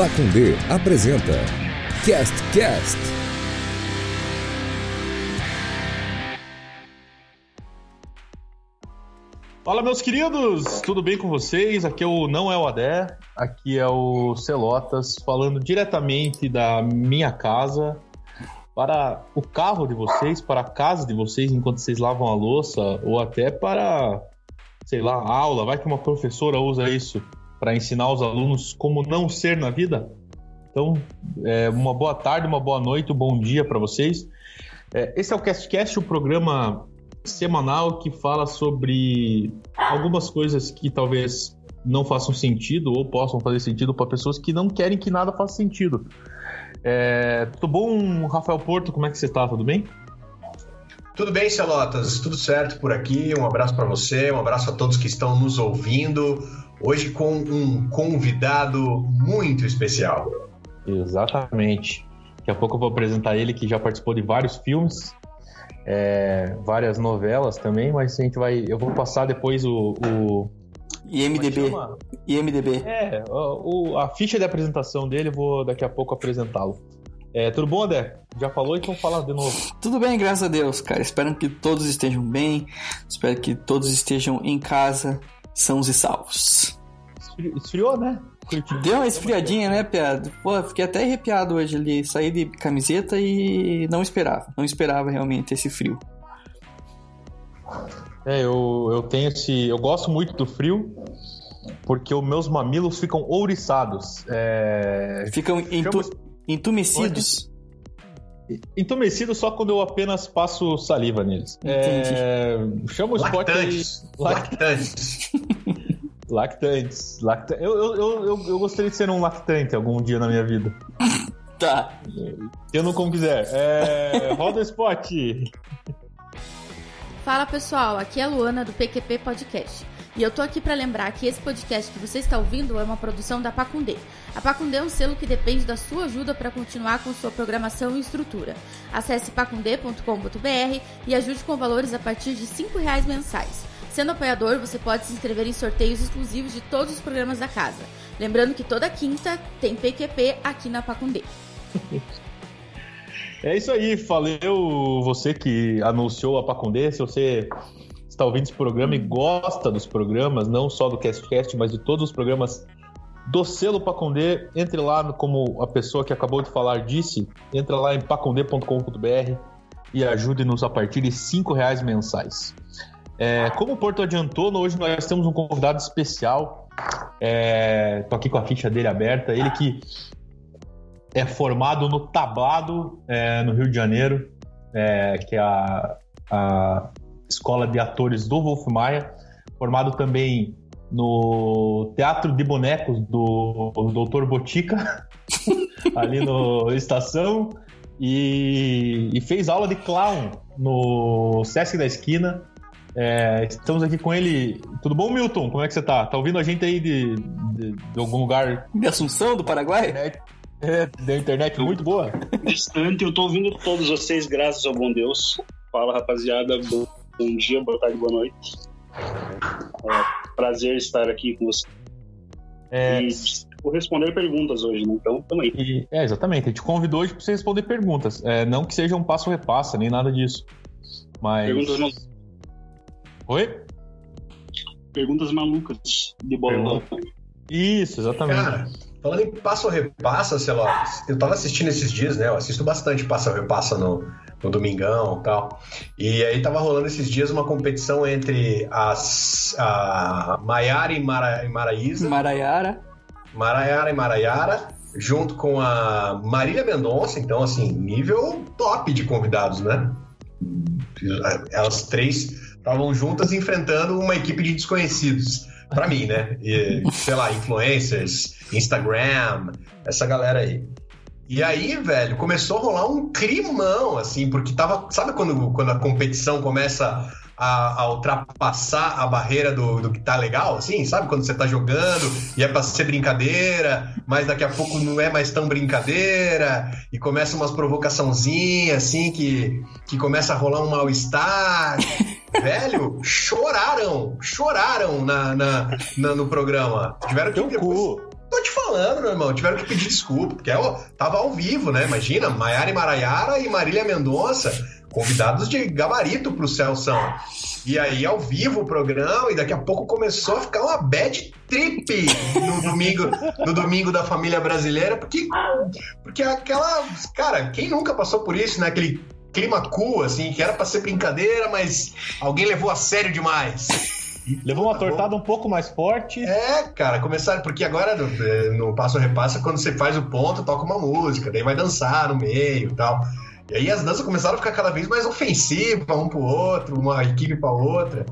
Pacundê apresenta Cast Cast. Fala meus queridos, tudo bem com vocês? Aqui é o Não é o Adé, aqui é o Celotas, falando diretamente da minha casa para o carro de vocês, para a casa de vocês enquanto vocês lavam a louça, ou até para, sei lá, aula. Vai que uma professora usa isso para ensinar os alunos como não ser na vida. Então, é, uma boa tarde, uma boa noite, um bom dia para vocês. É, esse é o CastCast, o programa semanal que fala sobre algumas coisas que talvez não façam sentido ou possam fazer sentido para pessoas que não querem que nada faça sentido. É, tudo bom, Rafael Porto? Como é que você está? Tudo bem? Tudo bem, Celotas? Tudo certo por aqui. Um abraço para você, um abraço a todos que estão nos ouvindo. Hoje com um convidado muito especial. Exatamente. Daqui a pouco eu vou apresentar ele que já participou de vários filmes, é, várias novelas também, mas a gente vai. Eu vou passar depois o. o IMDB. IMDB. É, o, a ficha de apresentação dele, eu vou daqui a pouco apresentá-lo. É, tudo bom, Adé? Já falou, então fala de novo. Tudo bem, graças a Deus, cara. Espero que todos estejam bem. Espero que todos estejam em casa, sãos e salvos. Esfriou, né? Deu uma esfriadinha, né, Piado? Pô, fiquei até arrepiado hoje ali. Saí de camiseta e não esperava. Não esperava realmente esse frio. É, eu, eu tenho esse. Eu gosto muito do frio, porque os meus mamilos ficam ouriçados. É... Ficam entu... entumecidos. Entumecido só quando eu apenas passo saliva neles. Entendi. É... Chama o spot aí. Lactantes. Lactantes. Lacta... Eu, eu, eu, eu gostaria de ser um lactante algum dia na minha vida. Tá. Eu não como quiser. É... Roda o spot. Fala pessoal, aqui é a Luana do PQP Podcast. E eu tô aqui para lembrar que esse podcast que você está ouvindo é uma produção da Pacundê. A Pacundê é um selo que depende da sua ajuda para continuar com sua programação e estrutura. Acesse pacundê.com.br e ajude com valores a partir de R$ reais mensais. Sendo apoiador, você pode se inscrever em sorteios exclusivos de todos os programas da casa. Lembrando que toda quinta tem PQP aqui na Pacundê. É isso aí, valeu você que anunciou a Pacundê. Se você está ouvindo esse programa e gosta dos programas, não só do CastCast, mas de todos os programas do selo Pacundê, entre lá como a pessoa que acabou de falar disse, entra lá em pacundê.com.br e ajude-nos a partir de cinco reais mensais. É, como o Porto adiantou, hoje nós temos um convidado especial. É, tô aqui com a ficha dele aberta. Ele que é formado no Tablado, é, no Rio de Janeiro, é, que é a, a, escola de atores do Wolf Maia. Formado também no Teatro de Bonecos do, do Dr. Botica, ali no Estação. E, e, fez aula de clown no Sesc da Esquina. É, estamos aqui com ele. Tudo bom, Milton? Como é que você tá? Tá ouvindo a gente aí de, de, de algum lugar? De Assunção, do Paraguai? É, da internet muito boa. Distante, eu tô ouvindo todos vocês, graças ao bom Deus. Fala, rapaziada. Bom, bom dia, boa tarde, boa noite. É, prazer estar aqui com você. É... E vou responder perguntas hoje, né? Então, tamo aí. E, é, exatamente. A gente convidou hoje pra você responder perguntas. É, não que seja um passo-repassa, nem nada disso. Mas. Perguntas não. Oi? Perguntas malucas de bola. Isso, exatamente. Cara, falando em passo ou repassa, sei lá, eu tava assistindo esses dias, né? Eu assisto bastante passo ou repassa no, no Domingão e tal. E aí tava rolando esses dias uma competição entre as a Maiara e, Mara, e Maraísa. Maraiara. Maraiara e Maraiara, junto com a Marília Mendonça, então assim, nível top de convidados, né? Elas três estavam juntas enfrentando uma equipe de desconhecidos. Pra mim, né? E, sei lá, influencers, Instagram, essa galera aí. E aí, velho, começou a rolar um climão, assim, porque tava. Sabe quando, quando a competição começa a, a ultrapassar a barreira do, do que tá legal, assim? Sabe quando você tá jogando e é pra ser brincadeira, mas daqui a pouco não é mais tão brincadeira, e começa umas provocaçãozinhas, assim, que, que começa a rolar um mal-estar. velho, choraram, choraram na, na, na, no programa. Tiveram que depois. tô te falando, meu irmão. Tiveram que pedir desculpa, porque eu tava ao vivo, né? Imagina, Maiara e Maraiara e Marília Mendonça, convidados de gabarito pro Celso. E aí, ao vivo o programa, e daqui a pouco começou a ficar uma bad trip no domingo, no domingo da família brasileira, porque, porque aquela. Cara, quem nunca passou por isso, né? Aquele clima cool, assim, que era pra ser brincadeira, mas alguém levou a sério demais. Levou uma tortada um pouco mais forte. É, cara, começaram. Porque agora no, no passo a repassa, quando você faz o ponto, toca uma música, daí vai dançar no meio e tal. E aí as danças começaram a ficar cada vez mais ofensivas, um pro outro, uma equipe pra outra.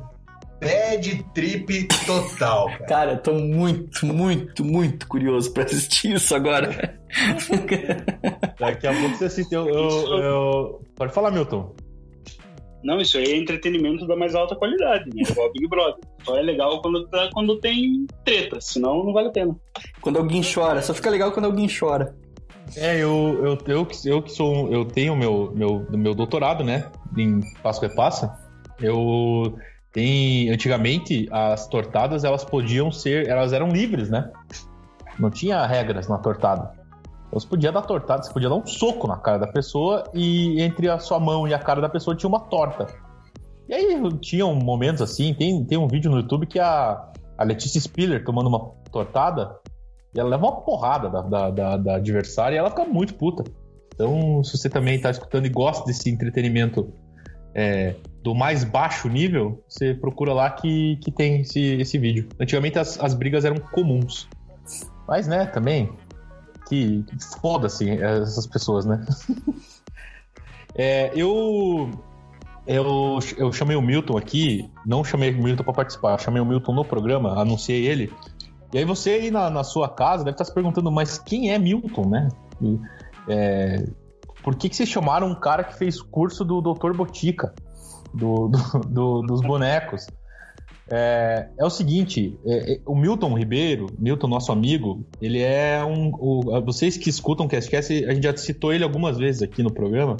Bad trip total, cara. Cara, eu tô muito, muito, muito curioso pra assistir isso agora. Daqui a pouco você assiste. Eu, eu, eu... Pode falar, Milton. Não, isso aí é entretenimento da mais alta qualidade, né? Igual Big Brother. Só é legal quando, tá, quando tem treta, senão não vale a pena. Quando alguém chora, só fica legal quando alguém chora. É, eu, eu, eu, eu que sou. Eu tenho meu, meu, meu doutorado, né? Em Passo Repassa. Eu. Tem, antigamente, as tortadas elas podiam ser. Elas eram livres, né? Não tinha regras na tortada. Você podia dar tortada, você podia dar um soco na cara da pessoa e entre a sua mão e a cara da pessoa tinha uma torta. E aí tinham momentos assim, tem, tem um vídeo no YouTube que a, a Letícia Spiller tomando uma tortada e ela leva uma porrada da, da, da, da adversária e ela fica muito puta. Então, se você também está escutando e gosta desse entretenimento é, do mais baixo nível, você procura lá que, que tem esse, esse vídeo. Antigamente as, as brigas eram comuns. Mas, né, também, que, foda-se essas pessoas, né? é, eu, eu, eu chamei o Milton aqui, não chamei o Milton para participar, chamei o Milton no programa, anunciei ele. E aí você aí na, na sua casa deve estar se perguntando, mas quem é Milton, né? E, é, por que, que vocês chamaram um cara que fez curso do Dr. Botica, do, do, do dos bonecos? É, é o seguinte, é, é, o Milton Ribeiro, Milton, nosso amigo, ele é um. O, vocês que escutam o Castcast, a gente já citou ele algumas vezes aqui no programa.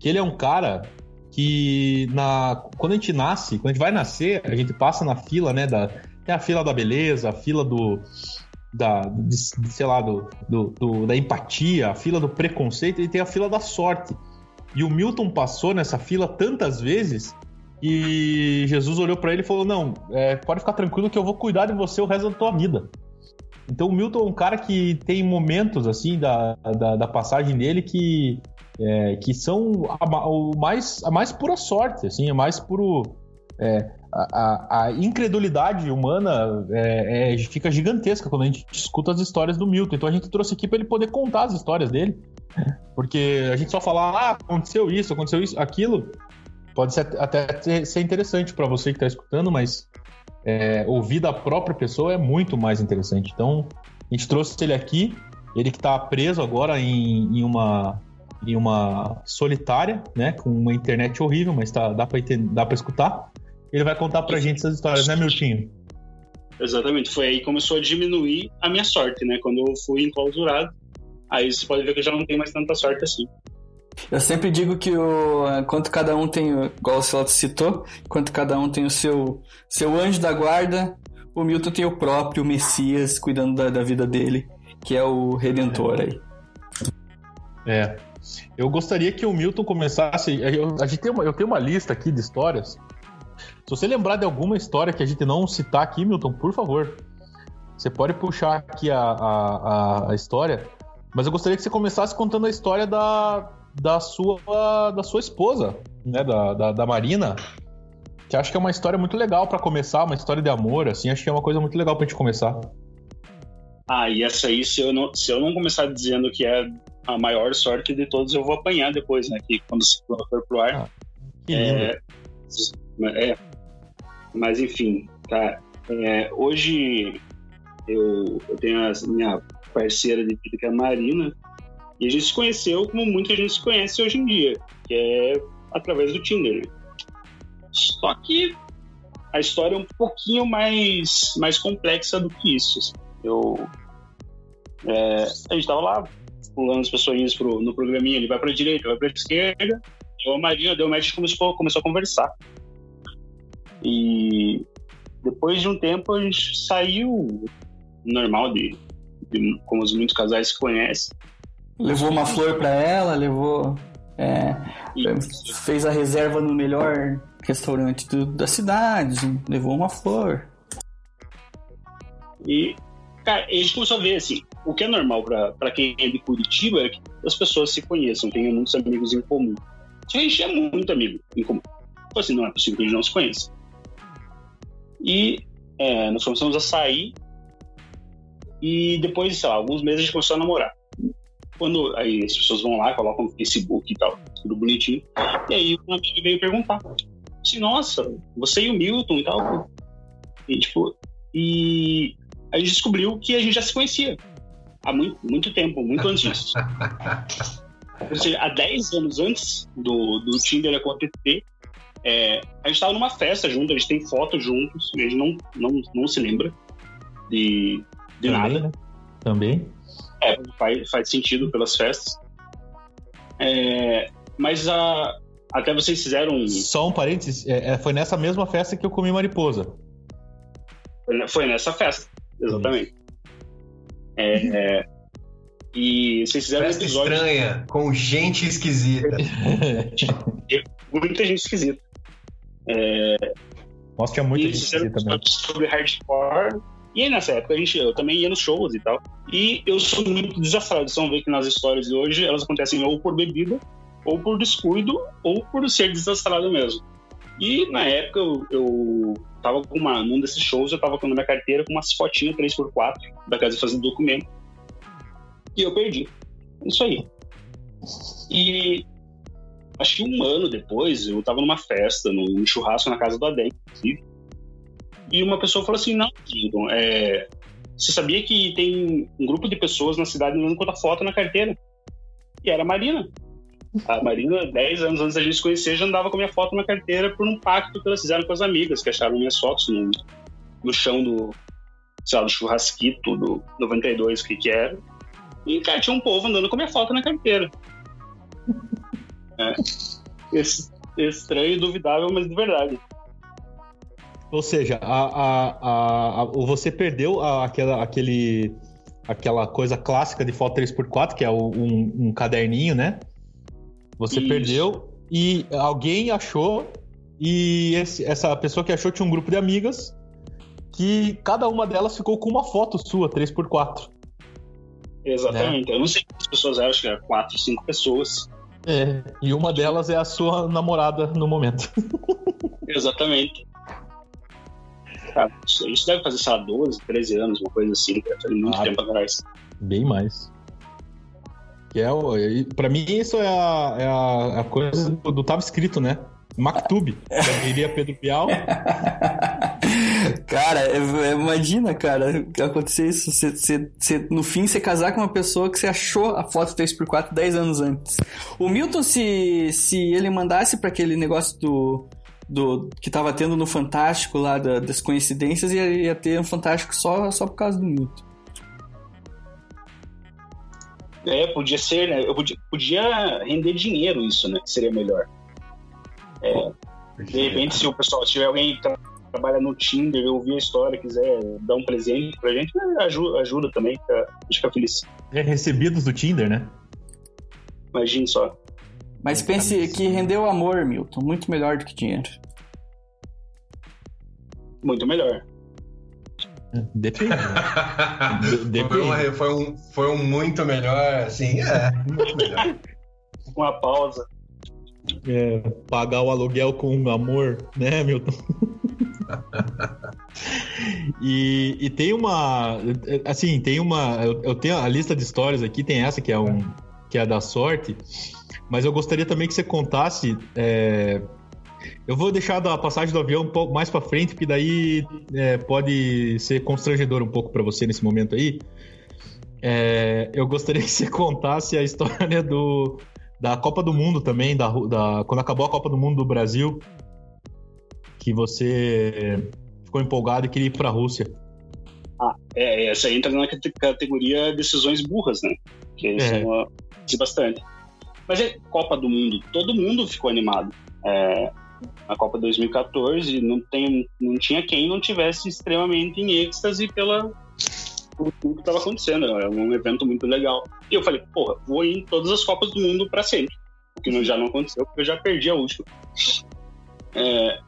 Que ele é um cara que na, quando a gente nasce, quando a gente vai nascer, a gente passa na fila, né? Da, tem a fila da beleza, a fila do. Da, de, sei lá, do, do, do, da empatia, a fila do preconceito e tem a fila da sorte. E o Milton passou nessa fila tantas vezes e Jesus olhou para ele e falou: Não, é, pode ficar tranquilo que eu vou cuidar de você o resto da tua vida. Então o Milton é um cara que tem momentos assim da, da, da passagem dele que, é, que são a, o mais, a mais pura sorte, assim, a mais puro. É, a, a, incredulidade humana é, é, fica gigantesca quando a gente escuta as histórias do Milton. Então a gente trouxe aqui para ele poder contar as histórias dele. Porque a gente só falar, ah, aconteceu isso, aconteceu isso, aquilo, pode ser, até ser interessante para você que está escutando, mas é, ouvir da própria pessoa é muito mais interessante. Então, a gente trouxe ele aqui, ele que está preso agora em, em, uma em uma solitária, né, com uma internet horrível, mas tá, dá para escutar. Ele vai contar para a gente essas histórias, né, Miltinho? Exatamente, foi aí que começou a diminuir a minha sorte, né? Quando eu fui enclausurado, aí você pode ver que eu já não tenho mais tanta sorte assim. Eu sempre digo que o, enquanto cada um tem, igual o Celso citou, enquanto cada um tem o seu, seu anjo da guarda, o Milton tem o próprio Messias cuidando da, da vida dele, que é o Redentor aí. É. Eu gostaria que o Milton começasse. Eu, a gente tem uma, eu tenho uma lista aqui de histórias. Se você lembrar de alguma história que a gente não citar aqui, Milton, por favor, você pode puxar aqui a, a, a história. Mas eu gostaria que você começasse contando a história da, da sua, da sua esposa, né, da, da, da Marina, que acho que é uma história muito legal para começar, uma história de amor, assim, acho que é uma coisa muito legal pra gente começar. Ah, e essa aí, se eu não, se eu não começar dizendo que é a maior sorte de todos, eu vou apanhar depois, né, que quando for pro ar. Ah, que lindo. É, é, mas enfim, tá. É, hoje eu, eu tenho a minha parceira de vida, que é a Marina, e a gente se conheceu como muita gente se conhece hoje em dia, que é através do Tinder. Só que a história é um pouquinho mais, mais complexa do que isso. Assim. Eu, é, a gente estava lá, pulando as pessoas pro, no programinha, ele vai para a direita, vai para a esquerda, e a Marina deu match e começou, começou a conversar. E depois de um tempo a gente saiu normal de como os muitos casais se conhecem. Levou uma flor pra ela, levou. é, fez a reserva no melhor restaurante do- da cidade, levou uma flor. e, cara, a gente começou a ver, assim, o que é normal pra quem é de Curitiba é que as pessoas se conheçam, tenham muitos amigos em comum. Só que a gente é muito amigo em comum. Então, assim, não é possível que a gente não se conheça. E é, nós começamos a sair e depois, sei lá, alguns meses a gente começou a namorar. Quando aí as pessoas vão lá, colocam no Facebook e tal, tudo bonitinho. E aí um amigo veio perguntar. Assim, nossa, você e o Milton e tal. E tipo, e a gente descobriu que a gente já se conhecia há muito, muito tempo, muito antes disso. Ou seja, há 10 anos antes do, do Tinder acontecer, é, a gente estava numa festa junto, a gente tem fotos juntos, e a gente não, não, não se lembra de, de Também, nada. né? Também. É, faz, faz sentido pelas festas. É, mas a, até vocês fizeram. um, Só um parênteses, é, é, foi nessa mesma festa que eu comi mariposa. Foi nessa festa, exatamente. É, é, e vocês fizeram um Festa episódio. estranha, com gente esquisita. Muita gente esquisita. Nossa, tinha muita e gente fizeram esquisita mesmo. episódios sobre hardcore. E aí nessa época a gente, eu também ia nos shows e tal. E eu sou muito desastrado. Vocês vão ver que nas histórias de hoje elas acontecem ou por bebida, ou por descuido, ou por ser desastrado mesmo. E na época eu, eu tava com uma. Num desses shows eu tava com na minha carteira com umas fotinhas 3x4 da casa fazendo documento. E eu perdi. Isso aí. E acho que um ano depois eu tava numa festa, num churrasco na casa do inclusive. E uma pessoa falou assim: Não, Diego, é, você sabia que tem um grupo de pessoas na cidade andando com a foto na carteira? E era a Marina. A Marina, 10 anos antes da gente se conhecer, já andava com a minha foto na carteira por um pacto que elas fizeram com as amigas, que acharam minhas fotos no, no chão do, sei lá, do churrasquito do 92, o que que era. E, cara, tinha um povo andando com a minha foto na carteira. É. Es- Estranho, duvidável, mas de verdade. Ou seja, a, a, a, você perdeu aquela, aquele, aquela coisa clássica de foto 3x4, que é um, um caderninho, né? Você Isso. perdeu e alguém achou, e esse- essa pessoa que achou tinha um grupo de amigas que cada uma delas ficou com uma foto sua, 3x4. Exatamente. Eu não sei quantas pessoas eram, acho que era quatro, cinco pessoas. É, e uma delas é a sua namorada no momento. Exatamente. Cara, isso, deve fazer, sei lá, 12, 13 anos, uma coisa assim, cara. Faz muito Ah, tempo atrás. Bem mais. Que é, pra mim, isso é a, é a, a coisa do, do tava escrito, né? Mactube. Já diria Pedro Bial. Cara, é- é- imagina, cara, acontecer isso. Você- você- você- no fim, você casar com uma pessoa que você achou a foto 3x4 10 anos antes. O Milton, se, se ele mandasse pra aquele negócio do. Do, que tava tendo no Fantástico lá da- das coincidências, ia, ia ter um Fantástico só, só por causa do Milton. É, podia ser, né? Eu podia, podia render dinheiro isso, né? Seria melhor. De repente, se o pessoal, se tiver alguém trabalha no Tinder, ouvir a história, quiser dar um presente pra gente, é, ajuda, ajuda também, fica, a gente fica feliz. É recebidos do Tinder, né? Imagine só. Mas pense que rendeu amor, Milton, muito melhor do que dinheiro. Muito melhor. Depende. né? Depende. foi, uma- foi um, foi um muito melhor, assim, é, muito melhor. Uma pausa. É, pagar o aluguel com amor, né, Milton? E, e tem uma. Assim, tem uma. Eu, eu tenho a lista de histórias aqui, tem essa que é um. que é da sorte. Mas eu gostaria também que você contasse. é, eu vou deixar da passagem do avião um pouco mais pra frente, porque daí é, pode ser constrangedor um pouco pra você nesse momento aí. É, eu gostaria que você contasse a história do, da Copa do Mundo também, da, da, quando acabou a Copa do Mundo do Brasil, que você ficou empolgado e queria ir pra Rússia. É, essa aí entra na cate- categoria decisões burras, né? Que É. são a- diz bastante. Mas é Copa do Mundo, todo mundo ficou animado. É, a Copa 2014 não, tem, não tinha quem não tivesse extremamente em êxtase pela, tudo que estava acontecendo. Era um evento muito legal. E eu falei, porra, vou ir em todas as Copas do Mundo para sempre. O que já não aconteceu, porque eu já perdi a última. É,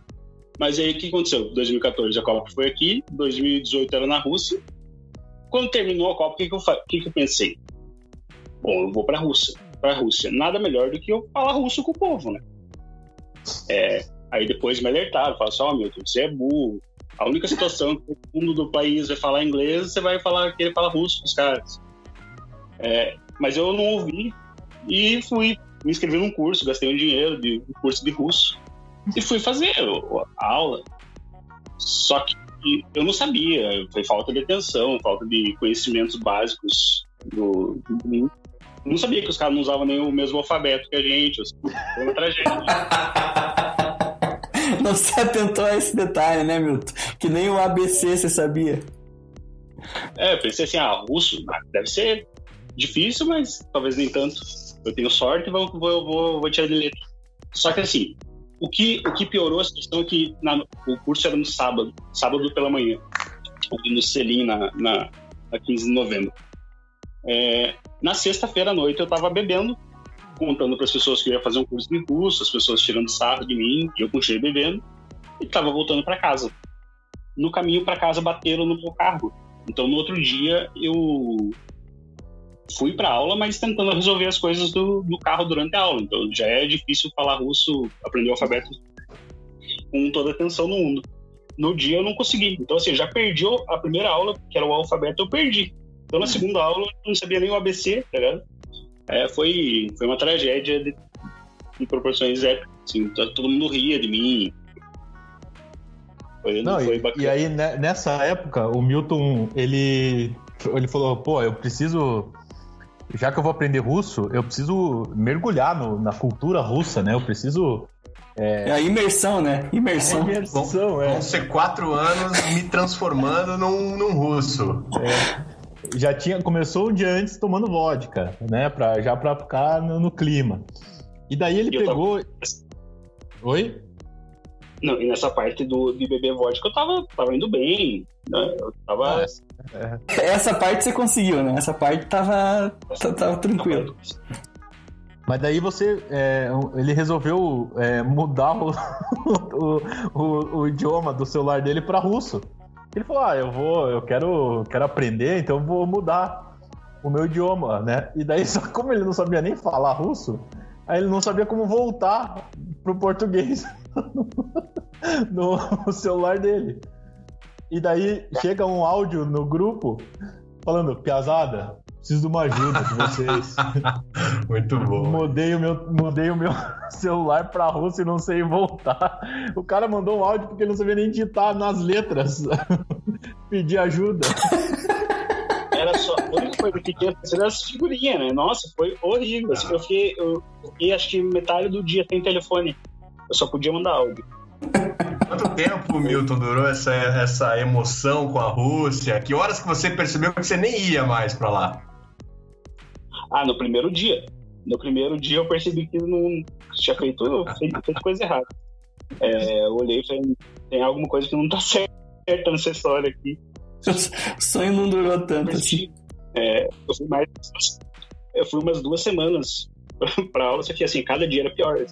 mas aí o que aconteceu? 2014 a Copa foi aqui, 2018 era na Rússia. Quando terminou a Copa, o que, que, eu, que, que eu pensei? Bom, eu vou para a Rússia. Para a Rússia, nada melhor do que eu falar russo com o povo, né? É, aí depois me alertaram, falaram assim, ó, Milton, você é burro. A única situação que o mundo do país vai falar inglês, você vai falar que ele fala russo com os caras. É, mas eu não ouvi e fui me inscrevi num curso, gastei um dinheiro de um curso de russo e fui fazer a aula. Só que eu não sabia, foi falta de atenção, falta de conhecimentos básicos do, do não sabia que os caras não usavam nem o mesmo alfabeto que a gente. assim, Foi uma tragédia. Não se atentou a esse detalhe, né, Milton? Que nem o ABC você sabia. É, eu pensei assim, ah, russo ah, deve ser difícil, mas talvez nem tanto. Eu tenho sorte e vou, vou, vou, vou tirar de letra. Só que assim, o que, o que piorou a situação é que na- o curso era no sábado, sábado pela manhã, no Selim, na, na, na 15 de novembro. É, na sexta-feira à noite eu tava bebendo, contando para as pessoas que eu ia fazer um curso de russo, as pessoas tirando sarro de mim, eu continuei bebendo, e tava voltando para casa. No caminho para casa bateram no meu carro. Então no outro dia eu fui para aula, mas tentando resolver as coisas do, do carro durante a aula. Então já é difícil falar russo, aprender o alfabeto com toda a atenção no mundo. No dia eu não consegui. Então assim, já perdi a primeira aula, que era o alfabeto, eu perdi. Então na segunda aula eu não sabia nem o ABC, tá ligado? É, foi, foi uma tragédia de, de proporções épicas. Assim, to- todo mundo ria de mim. Foi, Não, e, e aí, né, nessa época, o Milton, ele, ele falou, pô, eu preciso... Já que eu vou aprender russo, eu preciso mergulhar no- na cultura russa, né? Eu preciso... É a imersão, né? Imersão. Imersão, é. Vão ser quatro anos me transformando num, num russo. já tinha começou um dia antes tomando vodka, né, para já para ficar no, no clima. E daí ele E eu pegou Oi? Não, e nessa parte do, de beber vodka eu tava, tava indo bem. Né? Eu tava. Essa parte você conseguiu, né? Essa parte tava, tava, tava tranquilo. Mas daí você é, ele resolveu é, mudar o, o, o, o idioma do celular dele para russo. Ele falou: "Ah, eu vou, eu quero, quero aprender, então eu vou mudar o meu idioma, né?" E daí só como ele não sabia nem falar russo, aí ele não sabia como voltar pro português no celular dele. E daí chega um áudio no grupo falando: "Piazada, preciso de uma ajuda de vocês." Muito bom. Mudei o meu, mudei o meu celular pra Rússia e não sei voltar. O cara mandou um áudio porque ele não sabia nem digitar nas letras. Pedir ajuda. Era só. A única coisa que tinha acontecido era as figurinhas, né? Nossa, foi horrível. Assim, eu, fiquei, eu fiquei acho que metade do dia sem telefone. Eu só podia mandar áudio. Quanto tempo, Milton, durou essa, essa emoção com a Rússia? Que horas que você percebeu que você nem ia mais pra lá? Ah, no primeiro dia. No primeiro dia eu percebi que não tinha feito, feito, feito coisa errada. É, eu olhei e falei, tem alguma coisa que não tá certa nessa história aqui. O sonho não durou tanto assim. É, eu fui mais. Eu fui umas duas semanas pra aula, só que assim, cada dia era pior.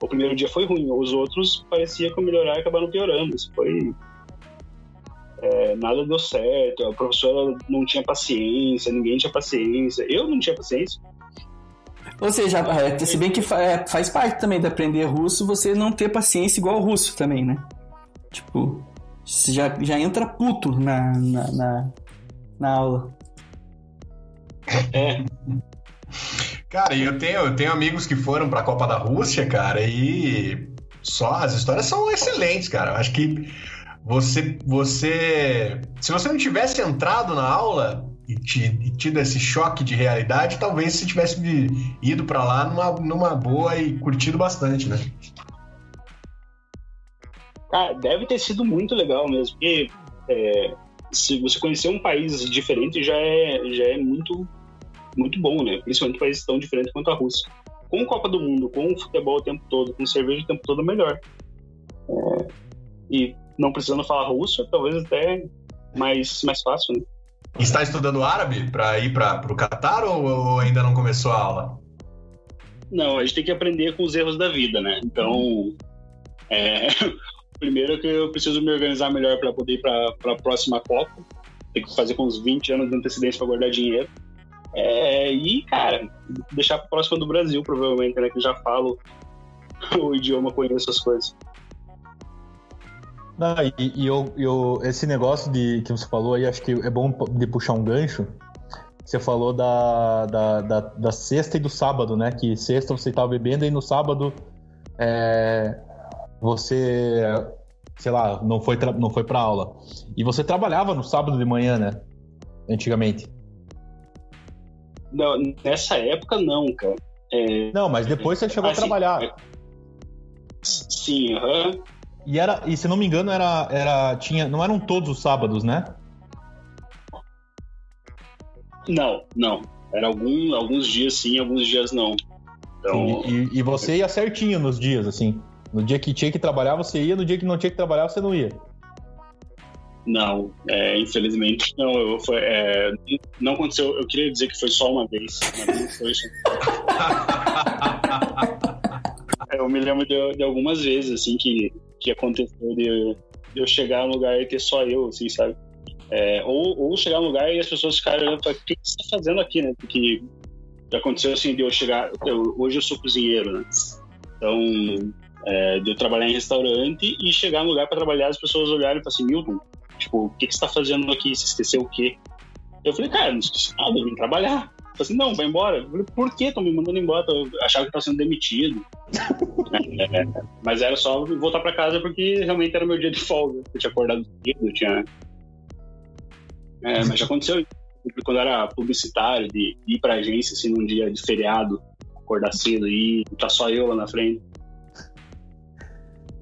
O primeiro dia foi ruim, os outros parecia que eu melhorar e acabaram piorando. Isso foi. é, nada deu certo, a professora não tinha paciência, ninguém tinha paciência, eu não tinha paciência. Ou seja, é, se bem que é, faz parte também de aprender russo você não ter paciência igual o russo também, né? Tipo, você já, já entra puto na, na, na, na aula. É, Cara, eu tenho, eu tenho amigos que foram pra Copa da Rússia, cara, e só as histórias são excelentes, cara. Acho que você, você, se você não tivesse entrado na aula e, ti- tido esse choque de realidade, talvez você tivesse ido pra lá numa, numa boa e curtido bastante, né? Cara, deve ter sido muito legal mesmo, porque é, se você conhecer um país diferente já é, já é muito, muito bom, né? Principalmente países tão diferentes quanto a Rússia. Com Copa do Mundo, com futebol o tempo todo, com cerveja o tempo todo, é melhor. É, e não precisando falar russo, é talvez até mais, mais fácil, né? Está estudando árabe para ir para o Catar ou, ou ainda não começou a aula? Não, a gente tem que aprender com os erros da vida, né? Então, é, primeiro que eu preciso me organizar melhor para poder ir para a próxima Copa. Tem que fazer com uns 20 anos de antecedência para guardar dinheiro. É, e, cara, deixar próximo do Brasil, provavelmente, né? Que já falo o idioma, conheço as coisas. Não, e, e eu, eu, esse negócio de que você falou aí, acho que é bom de puxar um gancho. Você falou da, da, da, da sexta e do sábado, né? Que sexta você estava bebendo e no sábado é, você, sei lá, não foi, não foi pra aula. E você trabalhava no sábado de manhã, né? Antigamente. Não, nessa época, não, cara. É... Não, mas depois você chegou ah, a trabalhar. Sim, sim aham. Uhum. E era, e se não me engano, era, era tinha, não eram todos os sábados, né? Não, não. Era algum, alguns dias sim, alguns dias não. Então... E, e, você ia certinho nos dias, assim. No dia que tinha que trabalhar, você ia, no dia que não tinha que trabalhar, você não ia. Não, é, infelizmente não. Eu, foi, é, não aconteceu. Eu queria dizer que foi só uma vez, mas não foi só. eu me lembro de, de, algumas vezes, assim, que, que aconteceu de, de, eu chegar no lugar e ter só eu, assim, sabe? É, ou, ou chegar no lugar e as pessoas ficarem olhando para o que você está fazendo aqui, né? Porque já aconteceu assim de eu chegar. Eu, hoje eu sou cozinheiro, né? Então, é, de eu trabalhar em restaurante e chegar no lugar para trabalhar, as pessoas olharem e falar assim: Milton, tipo, o que, que você está fazendo aqui? Você esqueceu o quê? Eu falei, cara, não esqueci nada, eu vim trabalhar. Eu falei assim, não, vai embora. Eu falei, por que estão me mandando embora? Eu achava que estava sendo demitido. é, mas era só voltar para casa porque realmente era meu dia de folga. Eu tinha acordado cedo, eu tinha. É, mas já aconteceu quando era publicitário, de ir pra agência assim num dia de feriado, acordar cedo e tá só eu lá na frente.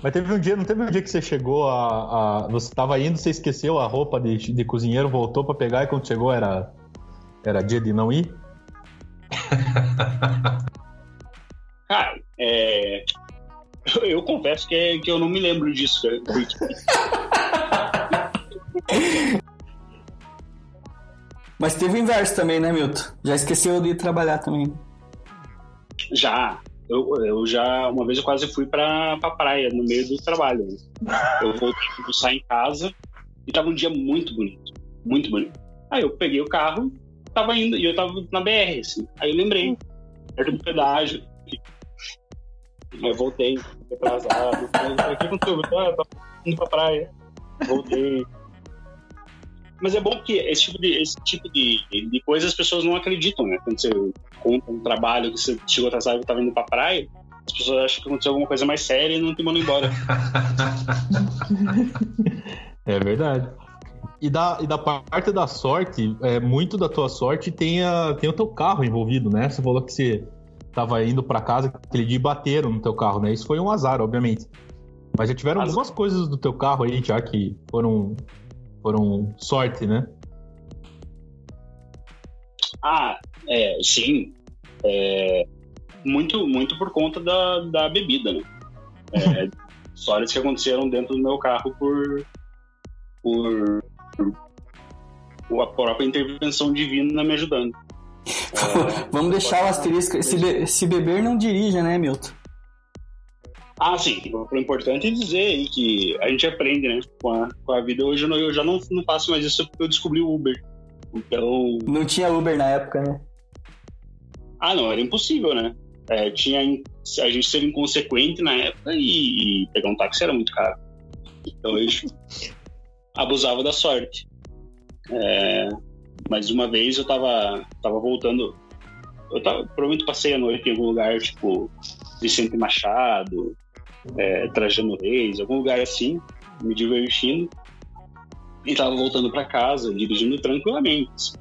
Mas teve um dia, não teve um dia que você chegou a. a você estava indo, você esqueceu a roupa de, de cozinheiro, voltou para pegar e quando chegou era. Era dia de não ir? Cara, é. Eu, eu confesso que, é, que eu não me lembro disso, cara. Mas teve o inverso também, né, Milton? Já esqueceu de trabalhar também. Já, eu, eu já, uma vez eu quase fui pra, pra praia no meio do trabalho. Né? Eu voltei sair em casa e tava um dia muito bonito, muito bonito. Aí eu peguei o carro, tava indo, e eu tava na BR, assim. Aí eu lembrei, perto do pedágio. Eu voltei, atrasado. O que aconteceu? Ah, tava indo pra praia. Voltei. Mas é bom que esse tipo de, esse tipo de, de coisa as pessoas não acreditam, né? Quando você conta um trabalho que você chegou atrasado e estava indo pra praia, as pessoas acham que aconteceu alguma coisa mais séria e não te mandam embora. é verdade. E da, e da parte da sorte, é, muito da tua sorte tem, a, tem o teu carro envolvido, né? Você falou que você estava indo para casa aquele dia e bateram no teu carro, né? Isso foi um azar, obviamente. Mas já tiveram algumas coisas do teu carro aí já que foram foram sorte, né? Ah, é, sim. É, muito, muito por conta da, da bebida, né? É, histórias que aconteceram dentro do meu carro por, por, por a própria intervenção divina me ajudando. É, Vamos deixar o asterisco. Se, be se beber, não dirija, né, Milton? Ah, sim. O importante é dizer aí que a gente aprende, né? Com a, com a vida. Hoje eu, não, eu já não, não faço mais isso porque eu descobri o Uber. Então. Não tinha Uber na época, né? Ah, não, era impossível, né? É, tinha a gente ser inconsequente na época e, e, pegar um táxi era muito caro. Então eu abusava da sorte. É, mas uma vez eu tava, tava voltando. Eu tava, provavelmente passei a noite em algum lugar, tipo, Vicente Machado, é, Trajano Reis, algum lugar assim, me divertindo. E estava voltando para casa, dirigindo tranquilamente.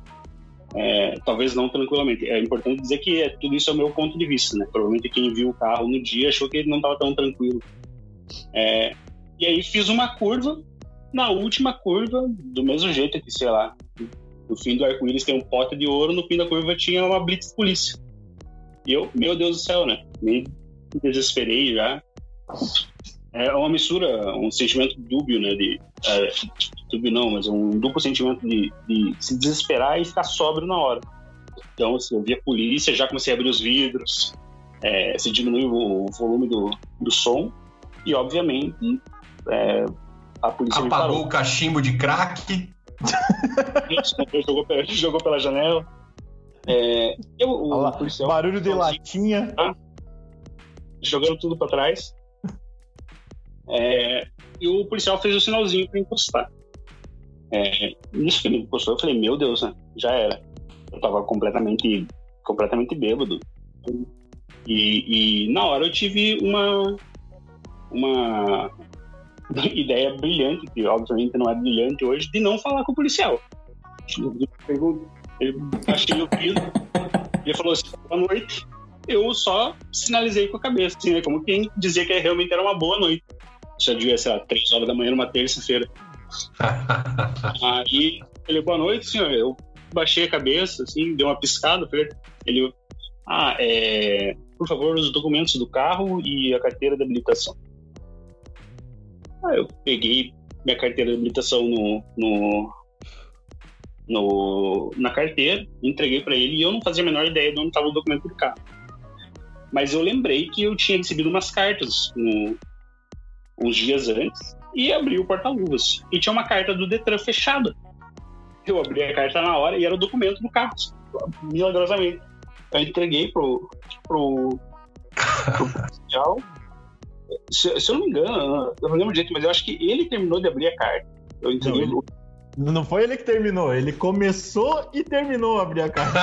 É, talvez não tranquilamente. É importante dizer que é, tudo isso é o meu ponto de vista, né? Provavelmente quem viu o carro no dia achou que ele não estava tão tranquilo. É, e aí fiz uma curva. Na última curva, do mesmo jeito que, sei lá, no fim do arco-íris tem um pote de ouro, no fim da curva tinha uma blitz polícia. E eu, meu Deus do céu, né? Me desesperei já é uma mistura, um sentimento dúbio, né? De, é, subir não, mas um duplo sentimento de, de se desesperar e ficar sóbrio na hora. Então, assim, eu vi a polícia, já comecei a abrir os vidros, é, se diminuiu o volume do, do som e, obviamente, é, a polícia Apagou o cachimbo de crack. jogou, pela, jogou pela janela. É, eu, o lá, policial, barulho de latinha. jogando tudo pra trás. É, e o policial fez o sinalzinho pra encostar. É, nisso que ele encostou, eu falei, meu Deus, né? Já era. Eu tava completamente, completamente bêbado. E, e na hora eu tive uma, uma ideia brilhante, que obviamente não é brilhante hoje, de não falar com o policial. Eu, achei o piso, ele falou assim, boa noite. Eu só sinalizei com a cabeça, assim, né? Como quem dizia que realmente era uma boa noite. Já devia, sei lá, três horas da manhã numa terça-feira. Aí ele, boa noite, senhor. Eu baixei a cabeça, assim, dei uma piscada. falei- Ele, ah, é, por favor, os documentos do carro e a carteira de habilitação. Aí eu peguei minha carteira de habilitação no, no, no- na carteira, entreguei para ele e eu não fazia a menor ideia de onde estava o documento do carro. Mas eu lembrei que eu tinha recebido umas cartas no- uns dias antes e abri o porta-luvas. E tinha uma carta do Detran fechada. Eu abri a carta na hora e era o documento do carro, milagrosamente. Eu entreguei pro, pro, pro policial. Se, se eu não me engano, eu não lembro direito, mas eu acho que ele terminou de abrir a carta. Eu entreguei Não, Não foi ele que terminou, ele começou e terminou a abrir a carta.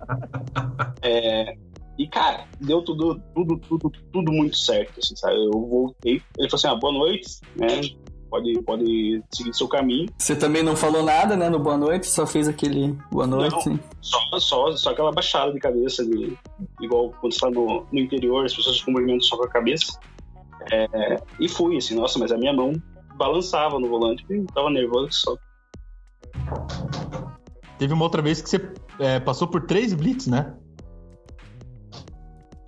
É, e, cara, deu tudo, tudo, tudo, tudo muito certo, assim, sabe? Eu voltei, ele falou assim, ah, boa noite, né? Pode, pode seguir seu caminho. Você também não falou nada, né, no boa noite, só fez aquele boa noite. Não. Só, só, só aquela baixada de cabeça, de, igual quando você tá no, no interior, as pessoas cumprimentam só com a cabeça. É, e fui, assim, nossa, mas a minha mão balançava no volante, tava nervoso só. Teve uma outra vez que você é, passou por três blitz, né?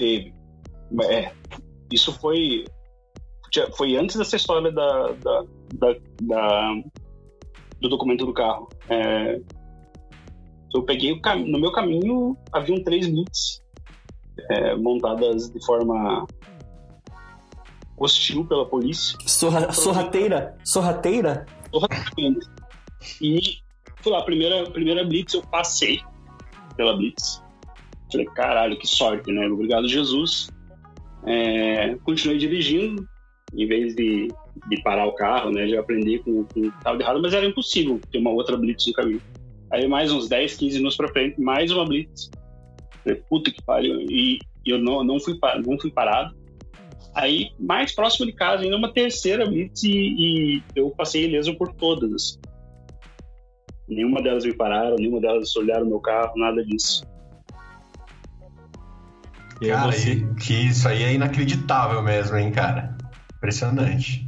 Teve. É, isso foi. Foi antes dessa história da, da, da- da- do documento do carro. É, eu peguei no meu caminho haviam três blitz é, montadas de forma hostil pela polícia. Sorra, sorrateira? Sorrateira? Corretamente. E fui lá, primeira, primeira blitz, eu passei pela blitz. Falei, caralho, que sorte, né? Obrigado, Jesus. É, continuei dirigindo, em vez de, de parar o carro, né? Já aprendi com, o carro de errado, mas era impossível ter uma outra blitz no caminho. Aí mais uns 10, 15 minutos pra frente, mais uma blitz. Falei, puta que pariu. E, eu não, não, fui, não fui parado. Aí, mais próximo de casa, ainda uma terceira blitz e, e eu passei ileso por todas. Nenhuma delas me pararam, nenhuma delas olharam meu carro, nada disso. E aí Cara, você, e- que isso aí é inacreditável mesmo, hein, cara? Impressionante.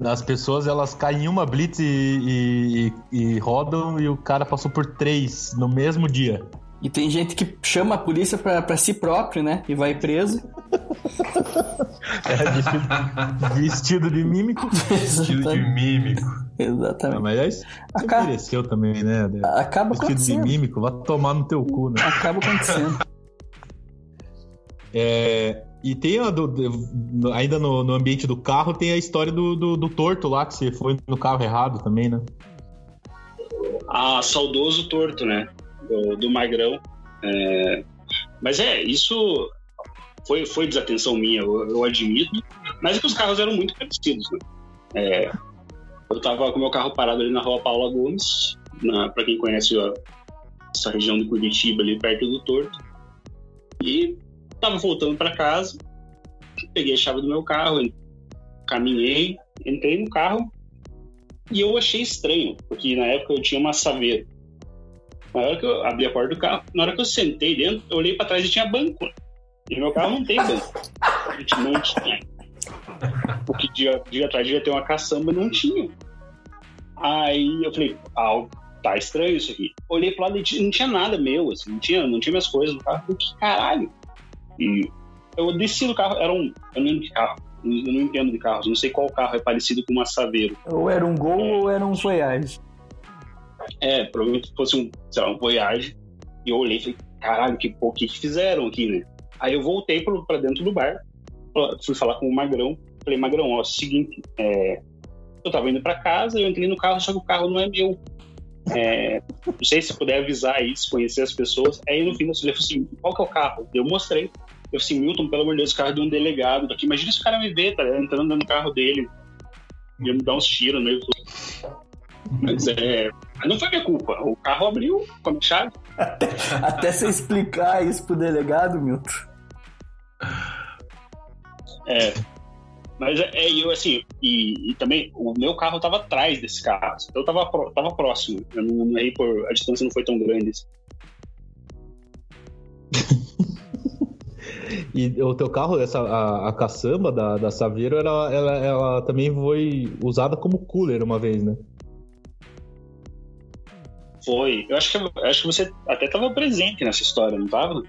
as pessoas elas caem em uma blitz e, e- e rodam e o cara passou por três no mesmo dia. E tem gente que chama a polícia pra, pra si próprio, né? E vai preso. É, vestido, vestido de mímico. Estilo de mímico. Ah, Exatamente. mas aí você Acaba, mereceu também, né? acaba Vestido de acontecendo. mímico, vai tomar no teu cu, né? Acaba acontecendo. É, e tem a do- ainda no, no ambiente do carro, tem a história do, do, do torto lá, que você foi no carro errado também, né? Ah, saudoso torto, né? Do, do Magrão. É, Mas é, isso foi, foi desatenção minha, eu, eu admito. Mas é que os carros eram muito parecidos, né? É, eu tava com meu carro parado ali na rua Paula Gomes, na, quem conhece ó, essa região de Curitiba, ali perto do Torto. E tava voltando para casa, peguei a chave do meu carro, caminhei, entrei no carro e eu achei estranho, porque na época eu tinha uma Saveiro. Na hora que eu abri a porta do carro, na hora que eu sentei dentro, eu olhei para trás e tinha banco. E meu carro não tem banco. Não tinha. Porque dia, dia atrás devia ter uma caçamba, não tinha. Aí eu falei, ah, tá estranho isso aqui. Olhei pro lado e não tinha nada meu, assim, não tinha, não tinha minhas coisas no carro. Falei, que caralho. E eu desci do carro, era um, eu não lembro que carro, Eu não entendo de carros, não sei qual carro é parecido com uma Saveiro. Ou era um Gol ou era um Voyage. É, provavelmente fosse um, sei lá, um Voyage. E eu olhei e falei, caralho, que, pô, que, que fizeram aqui, né? Aí eu voltei pro, pra dentro do bar, fui falar com o Magrão. Falei, Magrão, ó, é seguinte, é, eu tava indo pra casa, eu entrei no carro, só que o carro não é meu. É, não sei se puder avisar isso, conhecer as pessoas. Aí no fim eu falei assim, qual que é o carro? Eu mostrei. Eu assim, Milton, pelo amor de Deus, o carro de um delegado daqui. Imagina se o cara me ver, tá entrando no carro dele. Ia me dar uns tiros nele. Mas é. Não foi minha culpa. O carro abriu com a chave. Até, até você explicar isso pro delegado, Milton. É. Mas é, é, eu assim, e, e, também o meu carro tava atrás desse carro. Então eu tava, tava próximo. Eu não, errei por. A distância não foi tão grande. Assim. E o teu carro, essa, a, a caçamba da, da Saveiro, ela, ela, ela também foi usada como cooler uma vez, né? Foi. Eu acho que, eu acho que você até estava presente nessa história, não estava?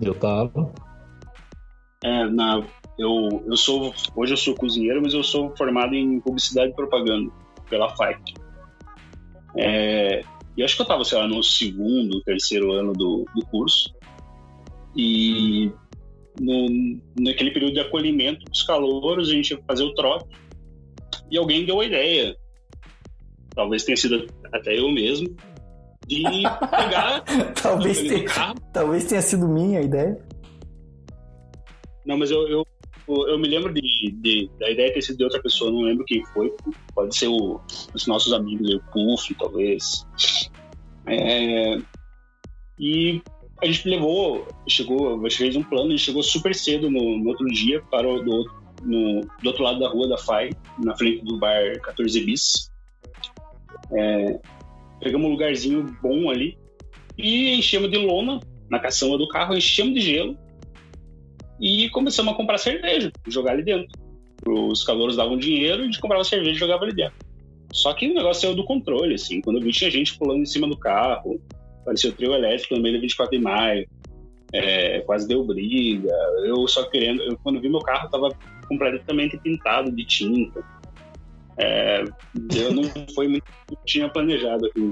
Eu tava. É, na, eu, eu sou. Hoje eu sou cozinheiro, mas eu sou formado em publicidade e propaganda pela FAIC. É, e acho que eu estava, sei lá, no segundo, terceiro ano do, do curso. E no, naquele período de acolhimento dos calouros, a gente ia fazer o trote. E alguém deu a ideia, talvez tenha sido até eu mesmo, de pegar. talvez, tenha, talvez tenha sido minha a ideia. Não, mas eu, eu, eu me lembro de, de, da ideia ter sido de outra pessoa, não lembro quem foi. Pode ser o, os nossos amigos, o Puff, talvez. É, e a gente levou, chegou, a gente fez um plano, a gente chegou super cedo no, no outro dia, parou do, no, do outro lado da rua da FAI, na frente do bar 14 Bis. É, pegamos um lugarzinho bom ali e enchemos de lona na caçamba do carro, enchemos de gelo e começamos a comprar cerveja, jogar ali dentro. Os calouros davam dinheiro, a gente comprava cerveja e jogava ali dentro. Só que o negócio saiu do controle, assim. Quando eu vi, tinha gente pulando em cima do carro, parecia o trio elétrico no meio da 24 de maio, é, quase deu briga. Eu só querendo. Eu, quando vi meu carro, tava completamente pintado de tinta. É, eu não foi muito que tinha planejado aqui.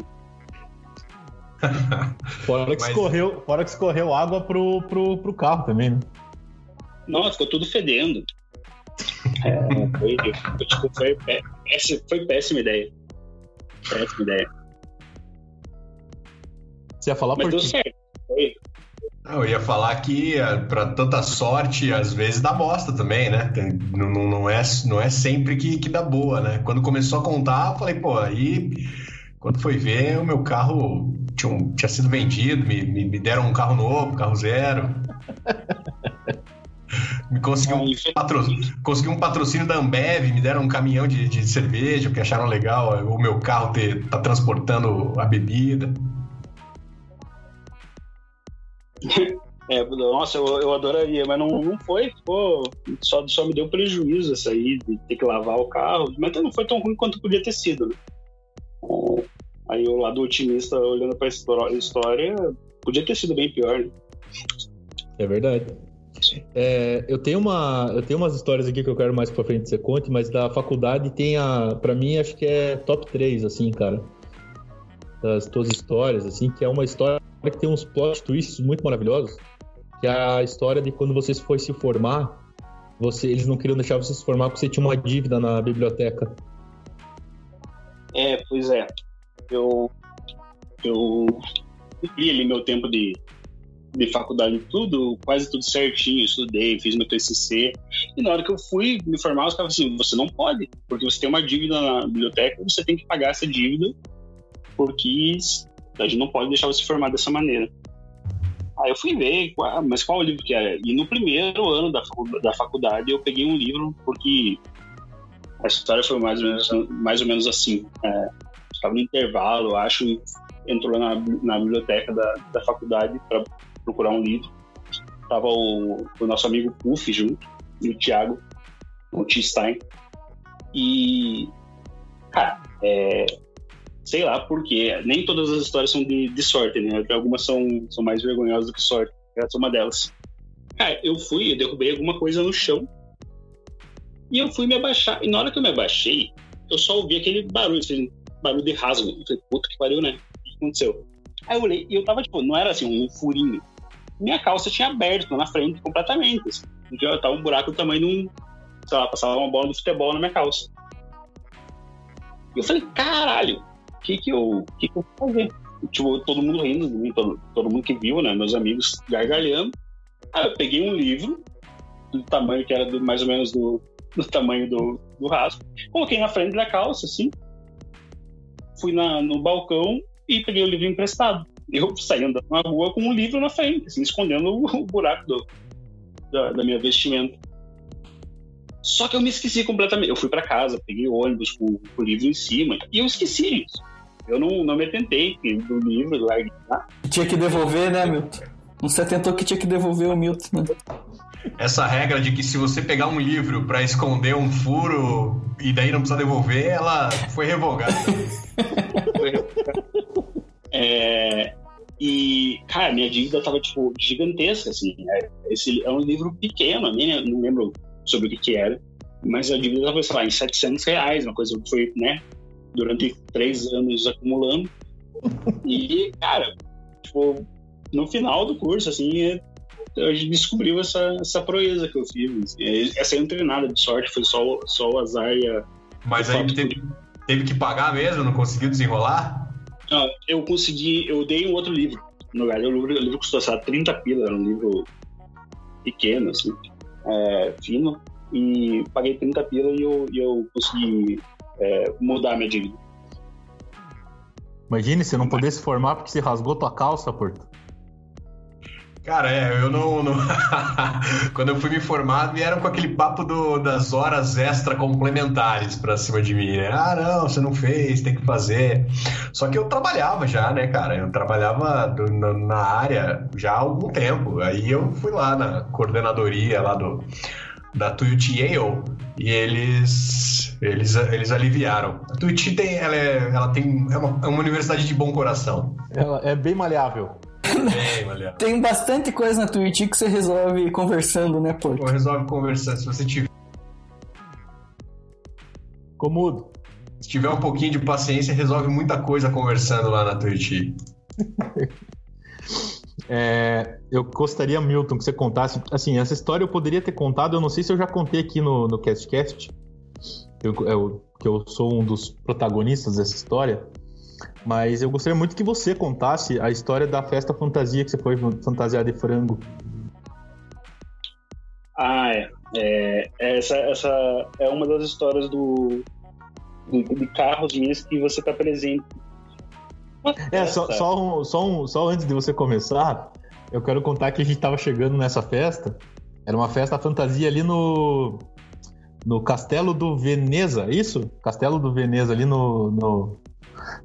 fora, que Mas... escorreu, fora que escorreu água pro, pro, pro carro também, né? Nossa, ficou tudo fedendo. É, foi, tipo, foi, péssima, foi péssima ideia. Péssima ideia. Você ia falar Mas por deu certo. Foi. Eu ia falar que eh, para tanta sorte, às vezes dá bosta também, né? Tem, não, não, é, não é sempre que, que dá boa, né? Quando começou a contar, eu falei, pô, aí quando foi ver, o meu carro tinha, um, tinha sido vendido, me, me, me, deram um carro novo, carro zero. me conseguiu um, patrocínio, consegui um patrocínio da Ambev, me deram um caminhão de, de cerveja, porque acharam legal o meu carro ter, tá transportando a bebida. É, nossa, eu, eu adoraria, mas não, não foi, ficou, só, só me deu prejuízo isso aí, de ter que lavar o carro, mas não foi tão ruim quanto podia ter sido, né? Aí o lado otimista, olhando pra história, podia ter sido bem pior, né? É verdade. É, eu tenho uma, eu tenho umas histórias aqui que eu quero mais pra frente que você conte, mas da faculdade tem a, para mim acho que é top 3 assim, cara. Das tuas histórias assim, que é uma história que tem uns plot twists muito maravilhosos, que é a história de quando você foi se formar, você, eles não queriam deixar você se formar porque você tinha uma dívida na biblioteca. É, pois é. Eu, eu cumpri ali meu tempo de, de faculdade tudo, quase tudo certinho, estudei, fiz meu TCC, e na hora que eu fui me formar, os caras assim, você não pode, porque você tem uma dívida na biblioteca, você tem que pagar essa dívida, porque a gente não pode deixar você formar dessa maneira. Aí eu fui ver, mas qual livro que era? E no primeiro ano da, da faculdade eu peguei um livro, porque a história foi mais ou menos, mais ou menos assim. É, estava no intervalo, acho, entrou na, na biblioteca da, da faculdade para procurar um livro. Tava o, o nosso amigo Puff junto, e o Thiago, o T. Stein. E, cara, é, sei lá porque nem todas as histórias são de, de sorte, né? Algumas são, são mais vergonhosas do que sorte. Essa é uma delas. Cara, eu fui, eu derrubei alguma coisa no chão E eu fui me abaixar. E na hora que eu me abaixei, eu só ouvi aquele barulho, assim, barulho de rasgo. Eu falei, puta que pariu, né? O que aconteceu? Aí eu olhei e eu tava, tipo, não era assim, um furinho. Minha calça tinha aberto na frente completamente. Assim. Então tava um buraco do tamanho de um. Sei lá, passava uma bola de futebol na minha calça. E eu falei, caralho, que que eu, que que eu vou fazer? Tipo, todo mundo rindo, todo, todo mundo que viu, né? Meus amigos gargalhando. Aí eu peguei um livro, do tamanho que era do, mais ou menos do, do tamanho do, do. Coloquei na frente da calça, assim. Fui na, no balcão e peguei o livro emprestado. Eu saí andando na rua com um livro na frente, assim, escondendo o, o buraco do, da, da, minha vestimenta. Só que eu me esqueci completamente. Eu fui para casa, peguei ônibus com, com, o livro em cima e eu esqueci isso. Eu não, não me atentei do livro, larguei lá. Tinha que devolver, né, Milton? Não se atentou que tinha que devolver o Milton, né? essa regra de que se você pegar um livro para esconder um furo e daí não precisa devolver, ela foi revogada. é, e, cara, minha dívida tava, tipo, gigantesca, assim. É, esse é um livro pequeno, nem não lembro sobre o que que era, mas a dívida tava, sei lá, em 700 reais, uma coisa que foi, né, durante três anos acumulando. E, cara, tipo, no final do curso, assim, a gente descobriu essa, essa proeza que eu fiz. Essa não teve nada de sorte, foi só, só o azar e a. Mas aí teve, teve que pagar mesmo? Não conseguiu desenrolar? Não, eu consegui, eu dei um outro livro. No lugar, o livro, o livro custou, sabe, 30 pila, era um livro pequeno, assim, é, fino, e paguei 30 pila e eu, e eu consegui é, mudar a minha dívida. Imagine se não pudesse formar porque você rasgou tua calça, Porto. Cara, é, eu não. não... Quando eu fui me formar, vieram com aquele papo do, das horas extra complementares pra cima de mim, né? Ah, não, você não fez, tem que fazer. Só que eu trabalhava já, né, cara? Eu trabalhava do, na, na, área já há algum tempo. Aí eu fui lá na coordenadoria lá do, da Tuiuti Yale e eles, eles, eles aliviaram. A Tuiuti tem, ela, é, ela tem, é uma, é uma universidade de bom coração. Ela é bem maleável. Tem bastante coisa na Twitch que você resolve conversando, né? Ou resolve conversando, se você tiver. Comudo. Se tiver um pouquinho de paciência, resolve muita coisa conversando lá na Twitch. é, eu gostaria, Milton, que você contasse. Assim, essa história eu poderia ter contado, eu não sei se eu já contei aqui no, no CastCast, eu, eu, que eu sou um dos protagonistas dessa história. Mas eu gostaria muito que você contasse a história da festa fantasia que você foi fantasiado de frango. Ah, é. é essa, essa é uma das histórias do, do de carros minhas que você está presente. É, só, só, um, só, um, só antes de você começar, eu quero contar que a gente estava chegando nessa festa. Era uma festa fantasia ali no, no Castelo do Veneza, isso? Castelo do Veneza, ali no, no,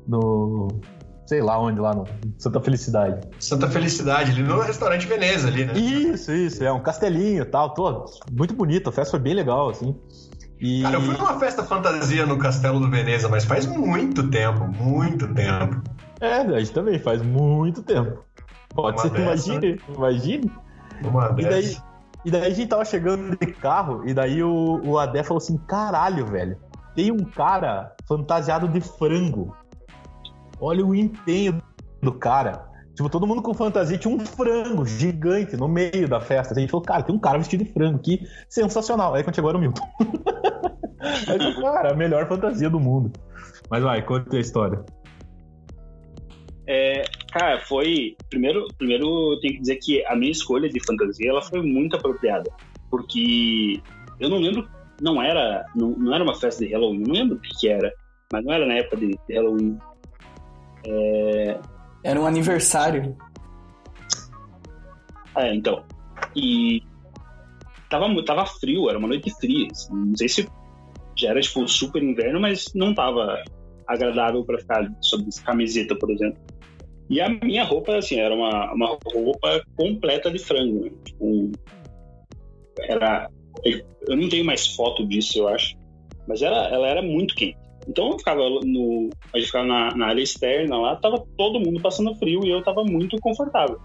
no. Sei lá onde, lá no Santa Felicidade. Santa Felicidade, ali no restaurante Veneza ali, né? Isso, isso, é um castelinho e tal, todo muito bonito, a festa foi bem legal, assim. E... Cara, eu fui numa festa fantasia no Castelo do Veneza, mas faz muito tempo, muito tempo. É, a gente também faz muito tempo. Pode ser, dessa. imagine, imagine. Uma e daí, e daí a gente tava chegando de carro, e daí o, o Adé falou assim: caralho, velho, tem um cara fantasiado de frango. Olha o empenho do cara. Tipo, todo mundo com fantasia tinha um frango gigante no meio da festa. A gente falou, cara, tem um cara vestido de frango que sensacional. Aí quando chegou era o Milton. Aí, cara, a melhor fantasia do mundo. Mas vai, conta a história. É, cara, foi. Primeiro, primeiro eu tenho que dizer que a minha escolha de fantasia ela foi muito apropriada. Porque eu não lembro. Não era, não, não era uma festa de Halloween, não lembro o que, que era. Mas não era na época de Halloween. É... Era um aniversário. É, então. E tava, tava frio, era uma noite fria. Assim. Não sei se já era tipo super inverno, mas não tava agradável para ficar sob camiseta, por exemplo. E a minha roupa, assim, era uma, uma roupa completa de frango. Né? Tipo, era. Eu não tenho mais foto disso, eu acho. Mas era, ela era muito quente. Então eu ficava no. A gente ficava na, na área externa lá, tava todo mundo passando frio e eu tava muito confortável.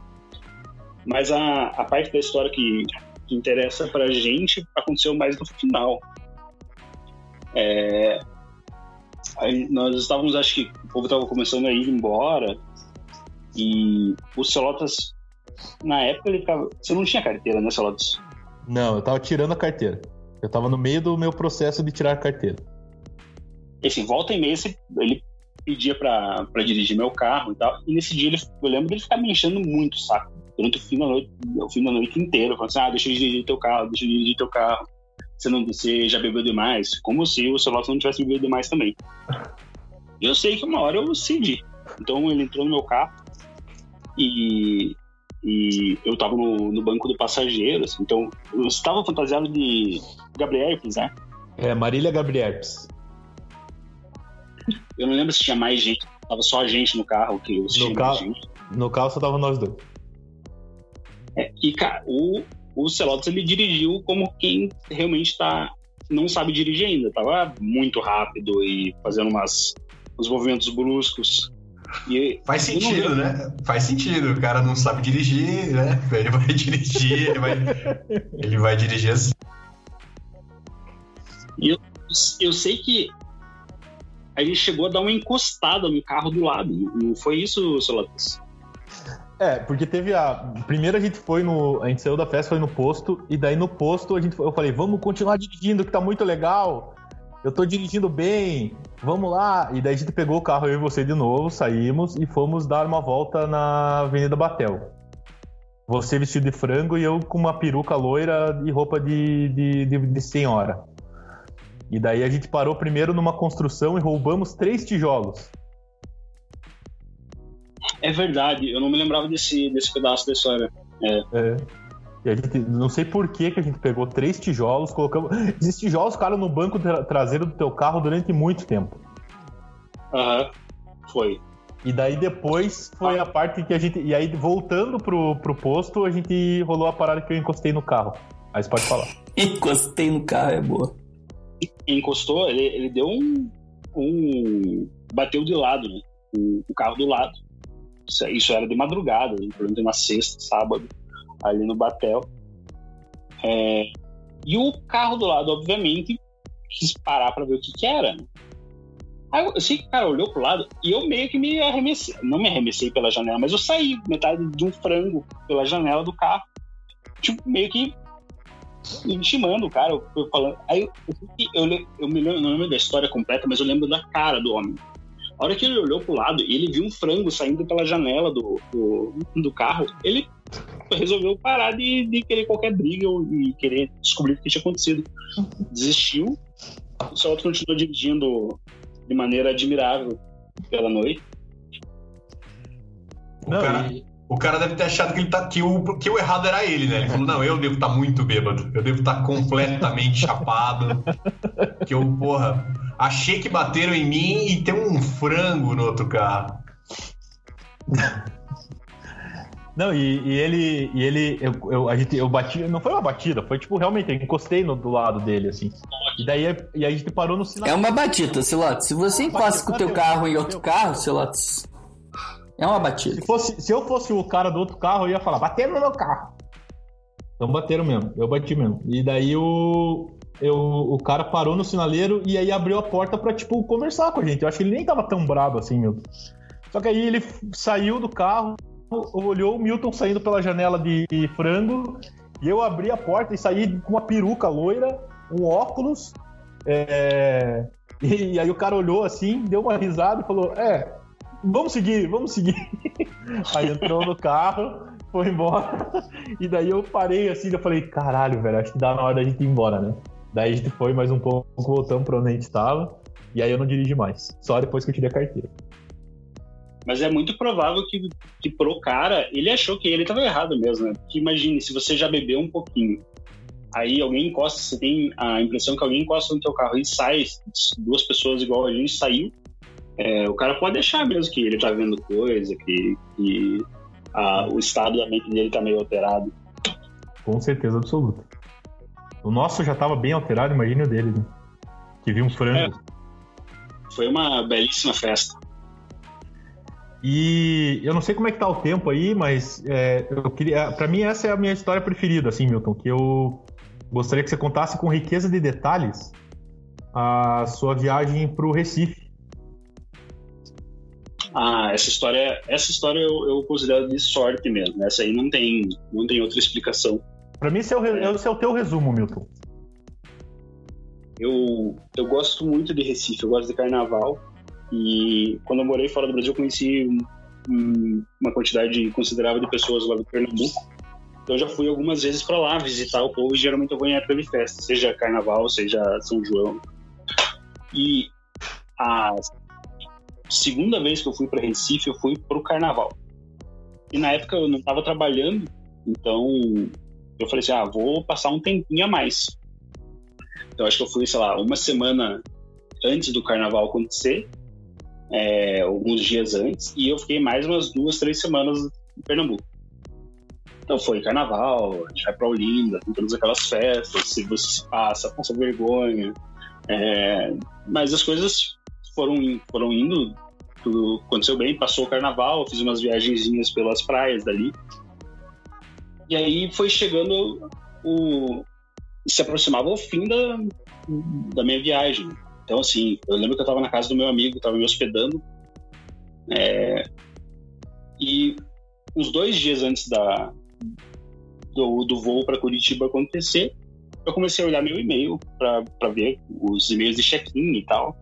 Mas a, a parte da história que, que interessa pra gente aconteceu mais no final. É, nós estávamos, acho que o povo estava começando a ir embora e o Celotas, na época, ele ficava. Você não tinha carteira, né, Celotas? Não, eu tava tirando a carteira. Eu tava no meio do meu processo de tirar a carteira. Assim, volta e meia ele pedia pra, pra dirigir meu carro e tal. E nesse dia ele, eu lembro dele ficar me enchendo muito o saco. Durante o fim da noite, o fim da noite inteiro. Falando assim, ah, deixa eu dirigir teu carro, deixa eu dirigir teu carro. Você, não, você já bebeu demais. Como se o Celotas não tivesse bebido demais também. Eu sei que uma hora eu cedi. Então ele entrou no meu carro e, e eu tava no, no banco do passageiro, assim, então eu estava fantasiado de Gabriel né? É, Marília Gabrierpes. Eu não lembro se tinha mais gente, tava só a gente no carro, que eu no, carro, no carro só tava nós dois. É, e, cara, o, o Celotes ele dirigiu como quem realmente tá, não sabe dirigir ainda. Tava muito rápido e fazendo umas, uns movimentos bruscos. E Faz sentido, né? Faz sentido. O cara não sabe dirigir, né? Ele vai dirigir, ele vai, ele vai dirigir assim. E eu, eu sei que a gente chegou a dar uma encostada no carro do lado. Não foi isso, Solatas? É, porque teve a. Primeiro a gente foi no. A gente saiu da festa, foi no posto, e daí no posto a gente, eu falei, vamos continuar dirigindo, que tá muito legal. Eu tô dirigindo bem, vamos lá. E daí a gente pegou o carro, eu e você de novo, saímos e fomos dar uma volta na Avenida Batel. Você vestido de frango e eu com uma peruca loira e roupa de, de, de, de senhora. E daí a gente parou primeiro numa construção e roubamos três tijolos. É verdade, eu não me lembrava desse, desse pedaço da história. É. é. E a gente, não sei por que, que a gente pegou três tijolos, colocamos. Esses tijolos ficaram no banco tra traseiro do teu carro durante muito tempo. Aham, foi. E daí depois foi a parte que a gente. E aí, voltando pro, pro posto, a gente rolou a parada que eu encostei no carro. Aí você pode falar. Encostei no carro, é boa. Encostou, ele, ele deu um, um. Bateu de lado, né? O, o carro do lado. Isso, isso era de madrugada, provavelmente uma sexta, sábado ali no Batel. É, e o carro do lado, obviamente, quis parar para ver o que, que era. Aí eu sei que o cara olhou pro lado e eu meio que me arremessei. Não me arremessei pela janela, mas eu saí metade de um frango pela janela do carro. Tipo, meio que intimando o cara. Eu, falando. Aí eu, eu, eu, eu me lembro, não lembro da história completa, mas eu lembro da cara do homem. A hora que ele olhou pro lado e ele viu um frango saindo pela janela do, do, do carro, ele resolveu parar de, de querer qualquer briga e querer descobrir o que tinha acontecido. Desistiu. O Celso continuou dirigindo de maneira admirável pela noite. O, não, cara, e... o cara deve ter achado que, ele tá, que, o, que o errado era ele, né? Ele falou: não, eu devo estar tá muito bêbado, eu devo estar tá completamente chapado. Que eu, porra, achei que bateram em mim e tem um frango no outro carro. Não, e, e, ele, e ele, eu, eu, a gente, eu bati, não foi uma batida, foi tipo, realmente, eu encostei no, do lado dele, assim. E daí e a gente parou no sinal. É uma batida, Silotes. Se você encosta com o teu carro em outro carro, Silotes, é uma batida. Se, fosse, se eu fosse o cara do outro carro, eu ia falar, bateram no meu carro. Então bateram mesmo, eu bati mesmo. E daí o, eu, o cara parou no sinaleiro e aí abriu a porta pra, tipo, conversar com a gente. Eu acho que ele nem tava tão brabo assim, meu. Só que aí ele saiu do carro, olhou o Milton saindo pela janela de frango e eu abri a porta e saí com uma peruca loira, um óculos. É... E, aí o cara olhou assim, deu uma risada e falou: É, vamos seguir, vamos seguir. Aí entrou no carro, foi embora. E daí eu parei assim, eu falei: Caralho, velho, acho que dá na hora da gente ir embora, né? Daí a gente foi mais um pouco, voltamos pra onde a gente tava. E aí eu não dirigi mais, só depois que eu tirei a carteira. Mas é muito provável que, que pro cara, ele achou que ele estava errado mesmo, né? Porque imagine, se você já bebeu um pouquinho, aí alguém encosta, você tem a impressão que alguém encosta no teu carro e sai, duas pessoas igual a gente saiu, é, o cara pode achar mesmo que ele tá vendo coisa, que, que a, o estado da mente dele tá meio alterado. Com certeza absoluta. O nosso já tava bem alterado, imagine o dele, né? Que viu um frango. É, foi uma belíssima festa. E eu não sei como é que tá o tempo aí, mas é, eu queria. Para mim, essa é a minha história preferida, assim, Milton, que eu gostaria que você contasse com riqueza de detalhes a sua viagem para o Recife. Ah, essa história, essa história eu, eu considero de sorte mesmo. Essa aí não tem, não tem outra explicação. Para mim, esse é, o, esse é o teu resumo, Milton. Eu, eu gosto muito de Recife, eu gosto de carnaval. E quando eu morei fora do Brasil, eu conheci um, uma quantidade considerável de pessoas lá do Pernambuco. Então, eu já fui algumas vezes para lá visitar o povo e geralmente eu vou em época de festa, seja carnaval, seja São João. E a segunda vez que eu fui para Recife, eu fui para o carnaval. E na época eu não estava trabalhando, então eu falei assim: ah, vou passar um tempinho a mais. Então acho que eu fui, sei lá, uma semana antes do carnaval acontecer, é, alguns dias antes, e eu fiquei mais umas duas, três semanas em Pernambuco. Então foi carnaval, a gente vai pra Olinda, tem todas aquelas festas, se você se passa, passa vergonha. É, mas as coisas foram, foram indo, tudo aconteceu bem, passou o carnaval, fiz umas viagenzinhas pelas praias dali. E aí foi chegando o. se aproximava o fim da, da minha viagem. Então, assim, eu lembro que eu estava na casa do meu amigo, estava me hospedando. É, e uns dois dias antes da, do, do voo para Curitiba acontecer, eu comecei a olhar meu e-mail para ver os e-mails de check-in e tal.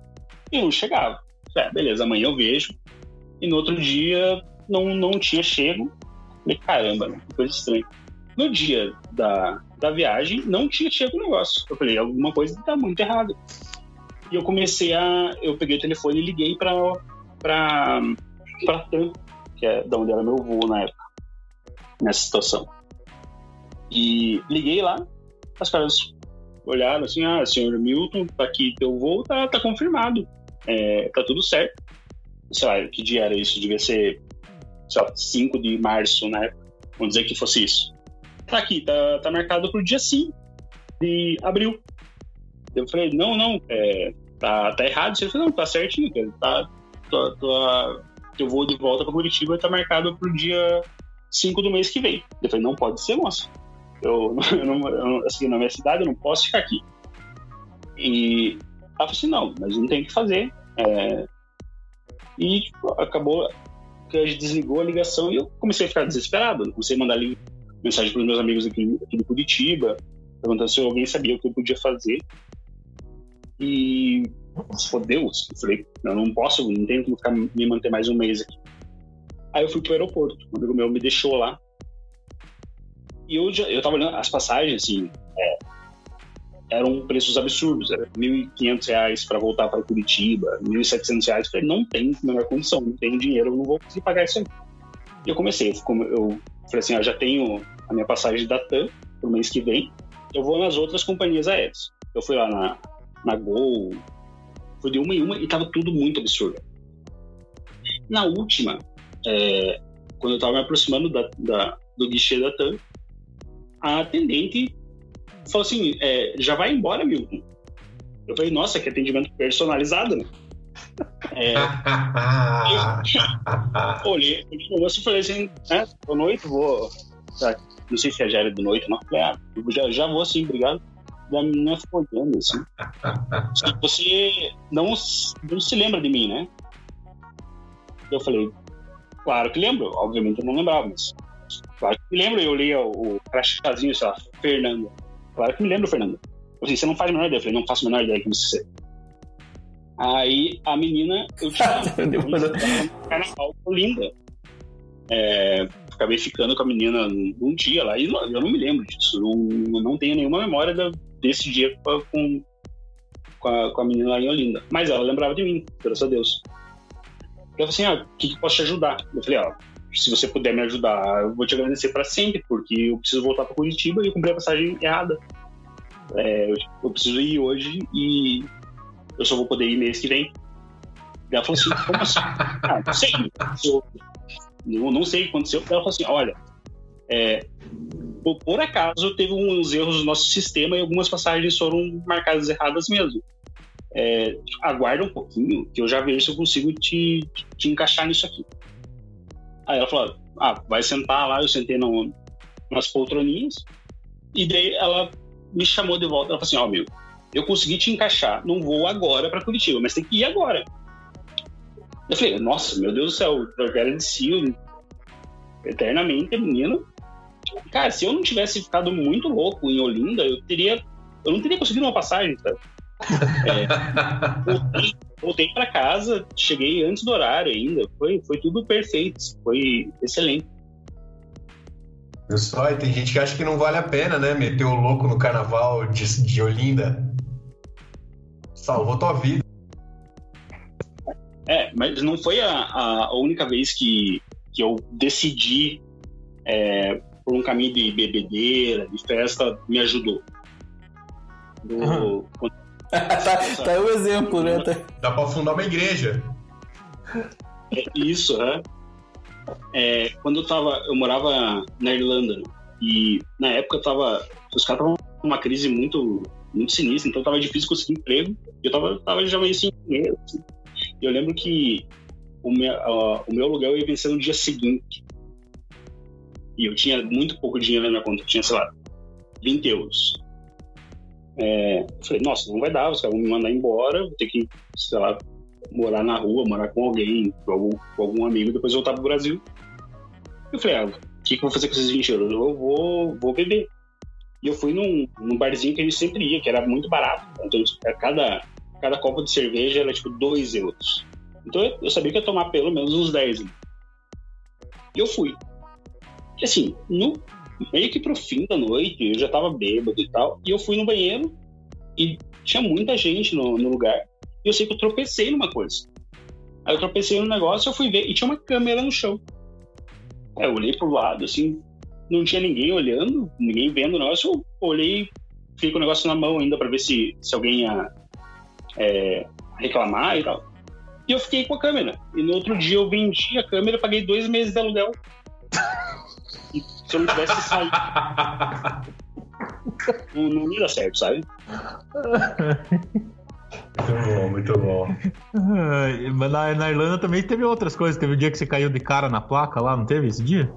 E não chegava. É, beleza, amanhã eu vejo. E no outro dia não, não tinha chego. Falei, caramba, né? coisa estranha. No dia da, da viagem, não tinha chego o negócio. Eu falei, alguma coisa está muito errada. E eu comecei a. Eu peguei o telefone e liguei para para para TAM, que é da onde era meu voo na época, nessa situação. E liguei lá, as caras olharam assim: ah, senhor Milton, tá aqui teu voo, tá, tá confirmado, é, tá tudo certo. Sei lá, que dia era isso? Devia ser, sei lá, 5 de março, né? Vamos dizer que fosse isso. Tá aqui, tá, tá marcado pro dia 5 de abril. Eu falei, não, não, é, tá, tá errado. Ele falou, não, tá certinho, cara. Tá, tua, tua, de volta para Curitiba tá marcado pro dia 5 do mês que vem. Eu falei, não pode ser, moça. Eu, eu, não, eu assim, na minha cidade eu não posso ficar aqui. E ela falou assim, não, mas não tem o que fazer. É... E tipo, acabou que a gente desligou a ligação e eu comecei a ficar desesperado. comecei a mandar mensagem para os meus amigos aqui, aqui de Curitiba, perguntando se alguém sabia o que eu podia fazer. E fodeu, eu falei, eu não posso, não tenho como ficar, me manter mais um mês aqui. Aí eu fui pro aeroporto, um amigo meu me deixou lá. E eu, já, eu tava olhando as passagens, assim, eram preços absurdos, era R$ 1.500 para voltar para Curitiba, R$ 1.700. Eu falei, não tem menor condição, não tenho dinheiro, eu não vou conseguir pagar isso aí. E eu comecei, eu, eu falei assim, eu já tenho a minha passagem da TAM pro mês que vem, eu vou nas outras companhias aéreas. Eu fui lá na, na Gol, foi de uma em uma e tava tudo muito absurdo. Na última, é, quando eu tava me aproximando da, da, do guichê da TAM, a atendente falou assim: é, já vai embora, Milton. Eu falei, nossa, que atendimento personalizado, né? É, eu, olhei o moço e falei assim: é, boa noite, vou. Tá, não sei se é Gério de noite, não. Ah, já, já vou assim, obrigado da menina ficou olhando assim. Você não, não se lembra de mim, né? Eu falei, claro que lembro. Obviamente eu não lembrava, mas claro que lembro. Eu li o, o crachazinho, sei lá, Fernando. Claro que me lembro, Fernando. Eu você não faz a menor ideia. Eu falei, não faço a menor ideia que você é. Aí a menina, eu tinha um carnaval linda. É, acabei ficando com a menina um dia lá e eu não me lembro disso. Não, não tenho nenhuma memória da, desse dia com, com, a, com a menina lá em Olinda. Mas ela lembrava de mim, graças a Deus. Eu falei assim: ah, o que, que posso te ajudar? Eu falei: ó, ah, se você puder me ajudar, eu vou te agradecer para sempre, porque eu preciso voltar para Curitiba e eu comprei a passagem errada. É, eu, preciso ir hoje e eu só vou poder ir mês que vem. E ela falou assim: como assim? ah, não sei. Eu, não, sei o que aconteceu. Ela falou assim: olha, é, por, por, acaso teve uns erros no nosso sistema e algumas passagens foram marcadas erradas mesmo. É, aguarda um pouquinho que eu já vejo se eu consigo te, te encaixar nisso aqui. Aí ela falou: ah, vai sentar lá. Eu sentei no, nas poltroninhas e daí ela me chamou de volta. Ela falou assim: ó, oh, meu, eu consegui te encaixar num voo agora para Curitiba, mas tem que ir agora. Eu falei, nossa, meu Deus do céu, eu quero de si eternamente, menino. Cara, se eu não tivesse ficado muito louco em Olinda, eu teria. Eu não teria conseguido uma passagem, sabe? É, voltei, voltei para casa, cheguei antes do horário ainda. Foi, foi tudo perfeito, foi excelente. Só, e tem gente que acha que não vale a pena, né? Meter o louco no carnaval de, de Olinda. Salvou tua vida. É, mas não foi a, a única vez que, que eu decidi é, por um caminho de bebedeira, de festa, me ajudou. Do, uhum. tá, tá o exemplo, né? Tá... Dá pra fundar uma igreja. É isso, né? É, quando eu tava, eu morava na Irlanda e na época eu tava, os caras estavam numa crise muito, muito sinistra, então tava difícil conseguir emprego. E eu tava, tava já meio sem dinheiro. Assim. E eu lembro que o meu, uh, o meu aluguel ia vencer no dia seguinte. E eu tinha muito pouco dinheiro na minha conta, eu tinha, sei lá, 20 euros. É, falei, nossa, não vai dar, os caras vão me mandar embora, vou ter que, sei lá, morar na rua, morar com alguém, com algum, com algum amigo, depois voltar pro Brasil. Eu falei, ah, o que, que eu vou fazer com esses 20 euros? Eu vou, vou beber. E eu fui num, num barzinho que a gente sempre ia, que era muito barato. Então, cada, cada copa de cerveja era tipo 2 euros. Então eu, eu sabia que ia tomar pelo menos uns 10. E eu fui. E assim, no, meio que pro fim da noite, eu já tava bêbado e tal, e eu fui no banheiro e tinha muita gente no, no lugar. E eu sei que eu tropecei numa coisa. Aí eu tropecei no negócio, eu fui ver e tinha uma câmera no chão. Aí eu olhei pro lado, assim, não tinha ninguém olhando, ninguém vendo o negócio. Eu olhei, fiquei com o negócio na mão ainda para ver se, se alguém ia é, reclamar e tal. E eu fiquei com a câmera. E no outro dia eu vendi a câmera, paguei dois meses de aluguel. Se eu não tivesse saído. não, não ia dar certo, sabe? Muito bom, muito bom. Mas na, na, Irlanda também teve outras coisas. Teve o dia que você caiu de cara na placa lá, não teve esse dia?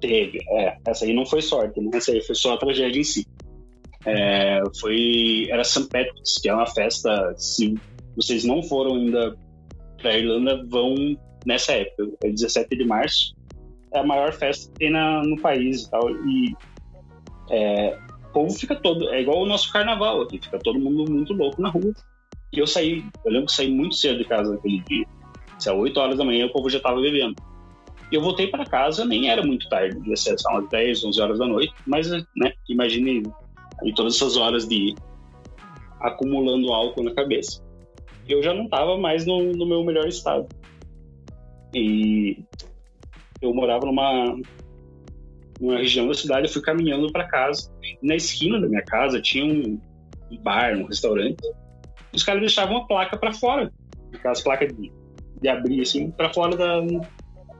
Teve, é. Essa aí não foi sorte, né? Essa aí foi só a tragédia em si. É, foi. Era St. Patrick's, que é uma festa. Se vocês não foram ainda pra Irlanda, vão nessa época. É 17 de março. É a maior festa que tem na, no país e tal. E é, o povo fica todo. É igual o nosso carnaval aqui, fica todo mundo muito louco na rua. E eu saí, eu lembro que saí muito cedo de casa naquele dia. Se é 8 horas da manhã, o povo já tava bebendo. E eu voltei para casa, nem era muito tarde, devia ser umas 10, 11 horas da noite, mas, né, imagine aí todas essas horas de acumulando álcool na cabeça. Eu já não estava mais no, no meu melhor estado. E eu morava numa numa região da cidade, eu fui caminhando para casa. Na esquina da minha casa tinha um bar, um restaurante. Os caras deixavam uma placa para fora, aquelas placas de, de abrir assim, para fora da, do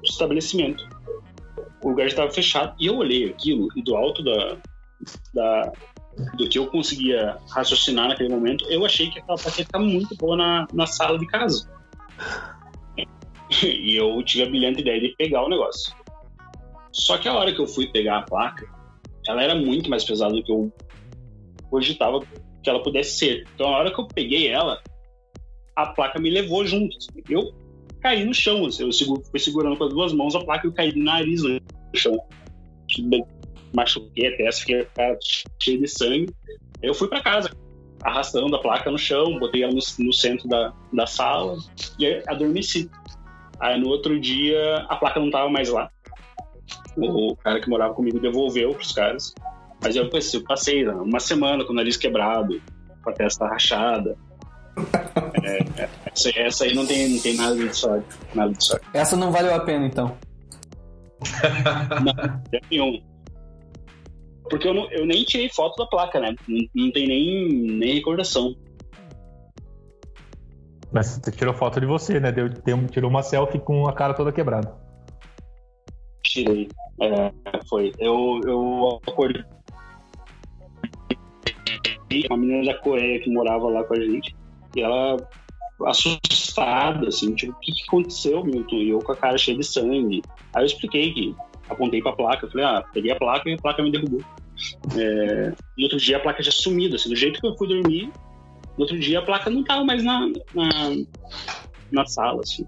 estabelecimento. O lugar estava fechado e eu olhei aquilo e do alto da, da do que eu conseguia raciocinar naquele momento, eu achei que aquela placa ia ficar muito boa na, na sala de casa. E eu tive a brilhante ideia de pegar o negócio. Só que a hora que eu fui pegar a placa, ela era muito mais pesada do que eu cogitava que ela pudesse ser. Então, a hora que eu peguei ela, a placa me levou junto. Assim. Eu caí no chão, assim. eu fui segurando com as duas mãos a placa e eu caí no nariz no chão. Machuquei a testa, fiquei cheio de sangue. Eu fui para casa, arrastando a placa no chão, botei ela no, no centro da, da sala e adormeci. Aí no outro dia a placa não estava mais lá o cara que morava comigo devolveu pros caras. Mas eu, eu passei uma semana com o nariz quebrado, com a testa rachada. É, é, essa, essa, aí não tem, não tem nada de sorte. Nada de sorte. Essa não valeu a pena, então. não, nenhum. Porque eu, não, eu nem tirei foto da placa, né? Não, não tem nem, nem recordação. Mas tirou foto de você, né? Deu, deu, tirou uma selfie com a cara toda quebrada. Tirei. É, foi. Eu, eu acordei. Uma menina da Coreia que morava lá com a gente. E ela assustada, assim, tipo, o que, que aconteceu, Milton? E eu com a cara cheia de sangue. Aí eu expliquei que apontei pra placa, falei, ah, peguei a placa e a placa me derrubou. É, no outro dia a placa já sumida, assim, do jeito que eu fui dormir, no outro dia a placa não tava mais na, na, na sala, assim.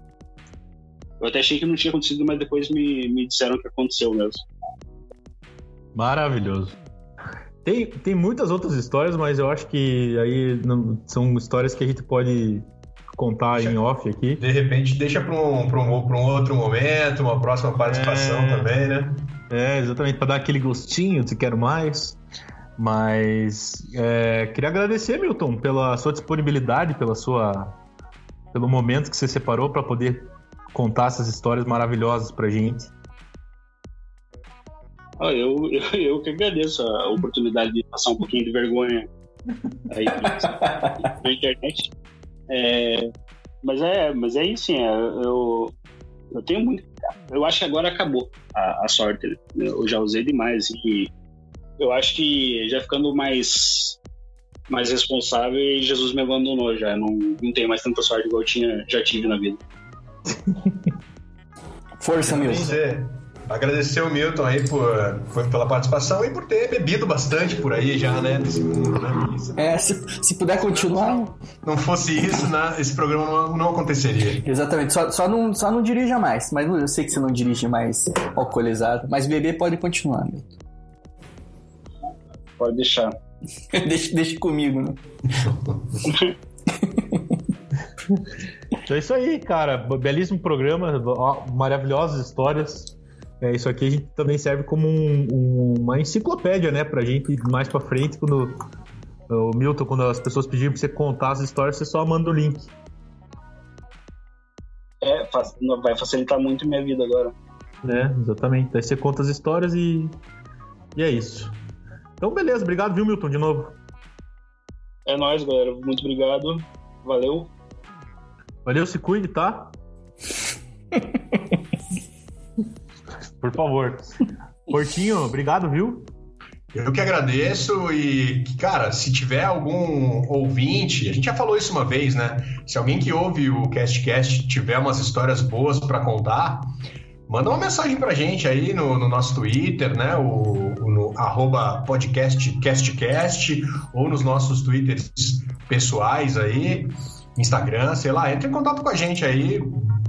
Eu até achei que não tinha acontecido, mas depois me, me disseram que aconteceu mesmo. Maravilhoso. Tem, tem muitas outras histórias, mas eu acho que aí não, são histórias que a gente pode contar Deixa- em off aqui. De repente, deixa para um, pra um, pra um outro momento, uma próxima participação É. também, né? É, exatamente, para dar aquele gostinho de quero mais. Mas é, queria agradecer, Milton, pela sua disponibilidade, pela sua, pelo momento que você separou para poder contar essas histórias maravilhosas pra gente. Ah, eu, eu, eu que agradeço a oportunidade de passar um pouquinho de vergonha aí na internet. É, mas é, mas é isso, sim. é, eu, eu tenho muito. Eu acho que agora acabou a, a sorte. né? Eu já usei demais e eu acho que já ficando mais mais responsável e Jesus me abandonou já. Não, não tenho mais tanta sorte igual eu tinha, já tive na vida. Força, Milton. Agradecer o Milton aí por, por- pela participação e por ter bebido bastante por aí já, né? Desse mundo, né? Se É, se, se puder continuar, não fosse isso, né, esse programa não, não aconteceria. exatamente. Só, só, não, só não dirija mais. Mas eu sei que você não dirige mais alcoolizado. Mas beber pode continuar, Milton. Pode deixar. deixa, deixa comigo, né? Então é isso aí, cara. Belíssimo programa, maravilhosas histórias. É, isso aqui a gente também serve como um- um- uma enciclopédia, né, pra gente mais pra frente, quando o Milton, quando as pessoas pedirem pra você contar as histórias, você só manda o link. É, vai facilitar muito minha vida agora. né? Exatamente. Daí você conta as histórias e. E é isso. Então, beleza. Obrigado, viu, Milton, de novo. É nóis, galera. Muito obrigado. Valeu. Valeu, se cuide, tá? Por favor. Portinho, obrigado, viu? Eu que agradeço e, cara, se tiver algum ouvinte, a gente já falou isso uma vez, né? Se alguém que ouve o CastCast tiver umas histórias boas pra contar, manda uma mensagem pra gente aí no, no nosso Twitter, né? O, o- no arroba podcastcastcast ou nos nossos Twitters pessoais aí, Instagram, sei lá, entre em contato com a gente aí.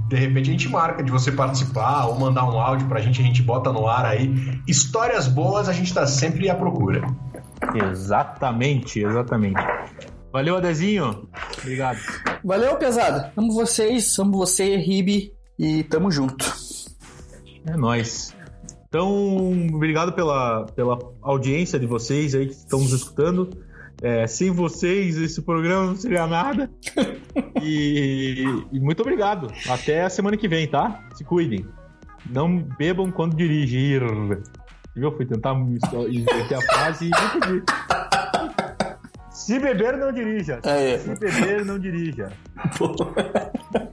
De repente a gente marca de você participar ou mandar um áudio pra gente, a gente bota no ar aí. Histórias boas a gente tá sempre à procura. Exatamente, exatamente. Valeu, Adezinho. Obrigado. Valeu, pesada. Amo vocês, amo você, Ribe, e tamo junto. É nóis. Então, obrigado pela, pela audiência de vocês aí que estão nos escutando. É, sem vocês, esse programa não seria nada. E, e muito obrigado. Até a semana que vem, tá? Se cuidem. Não bebam quando dirigir. Eu fui tentar inverter a frase e não consegui. Se beber, não dirija. É. Se beber, não dirija.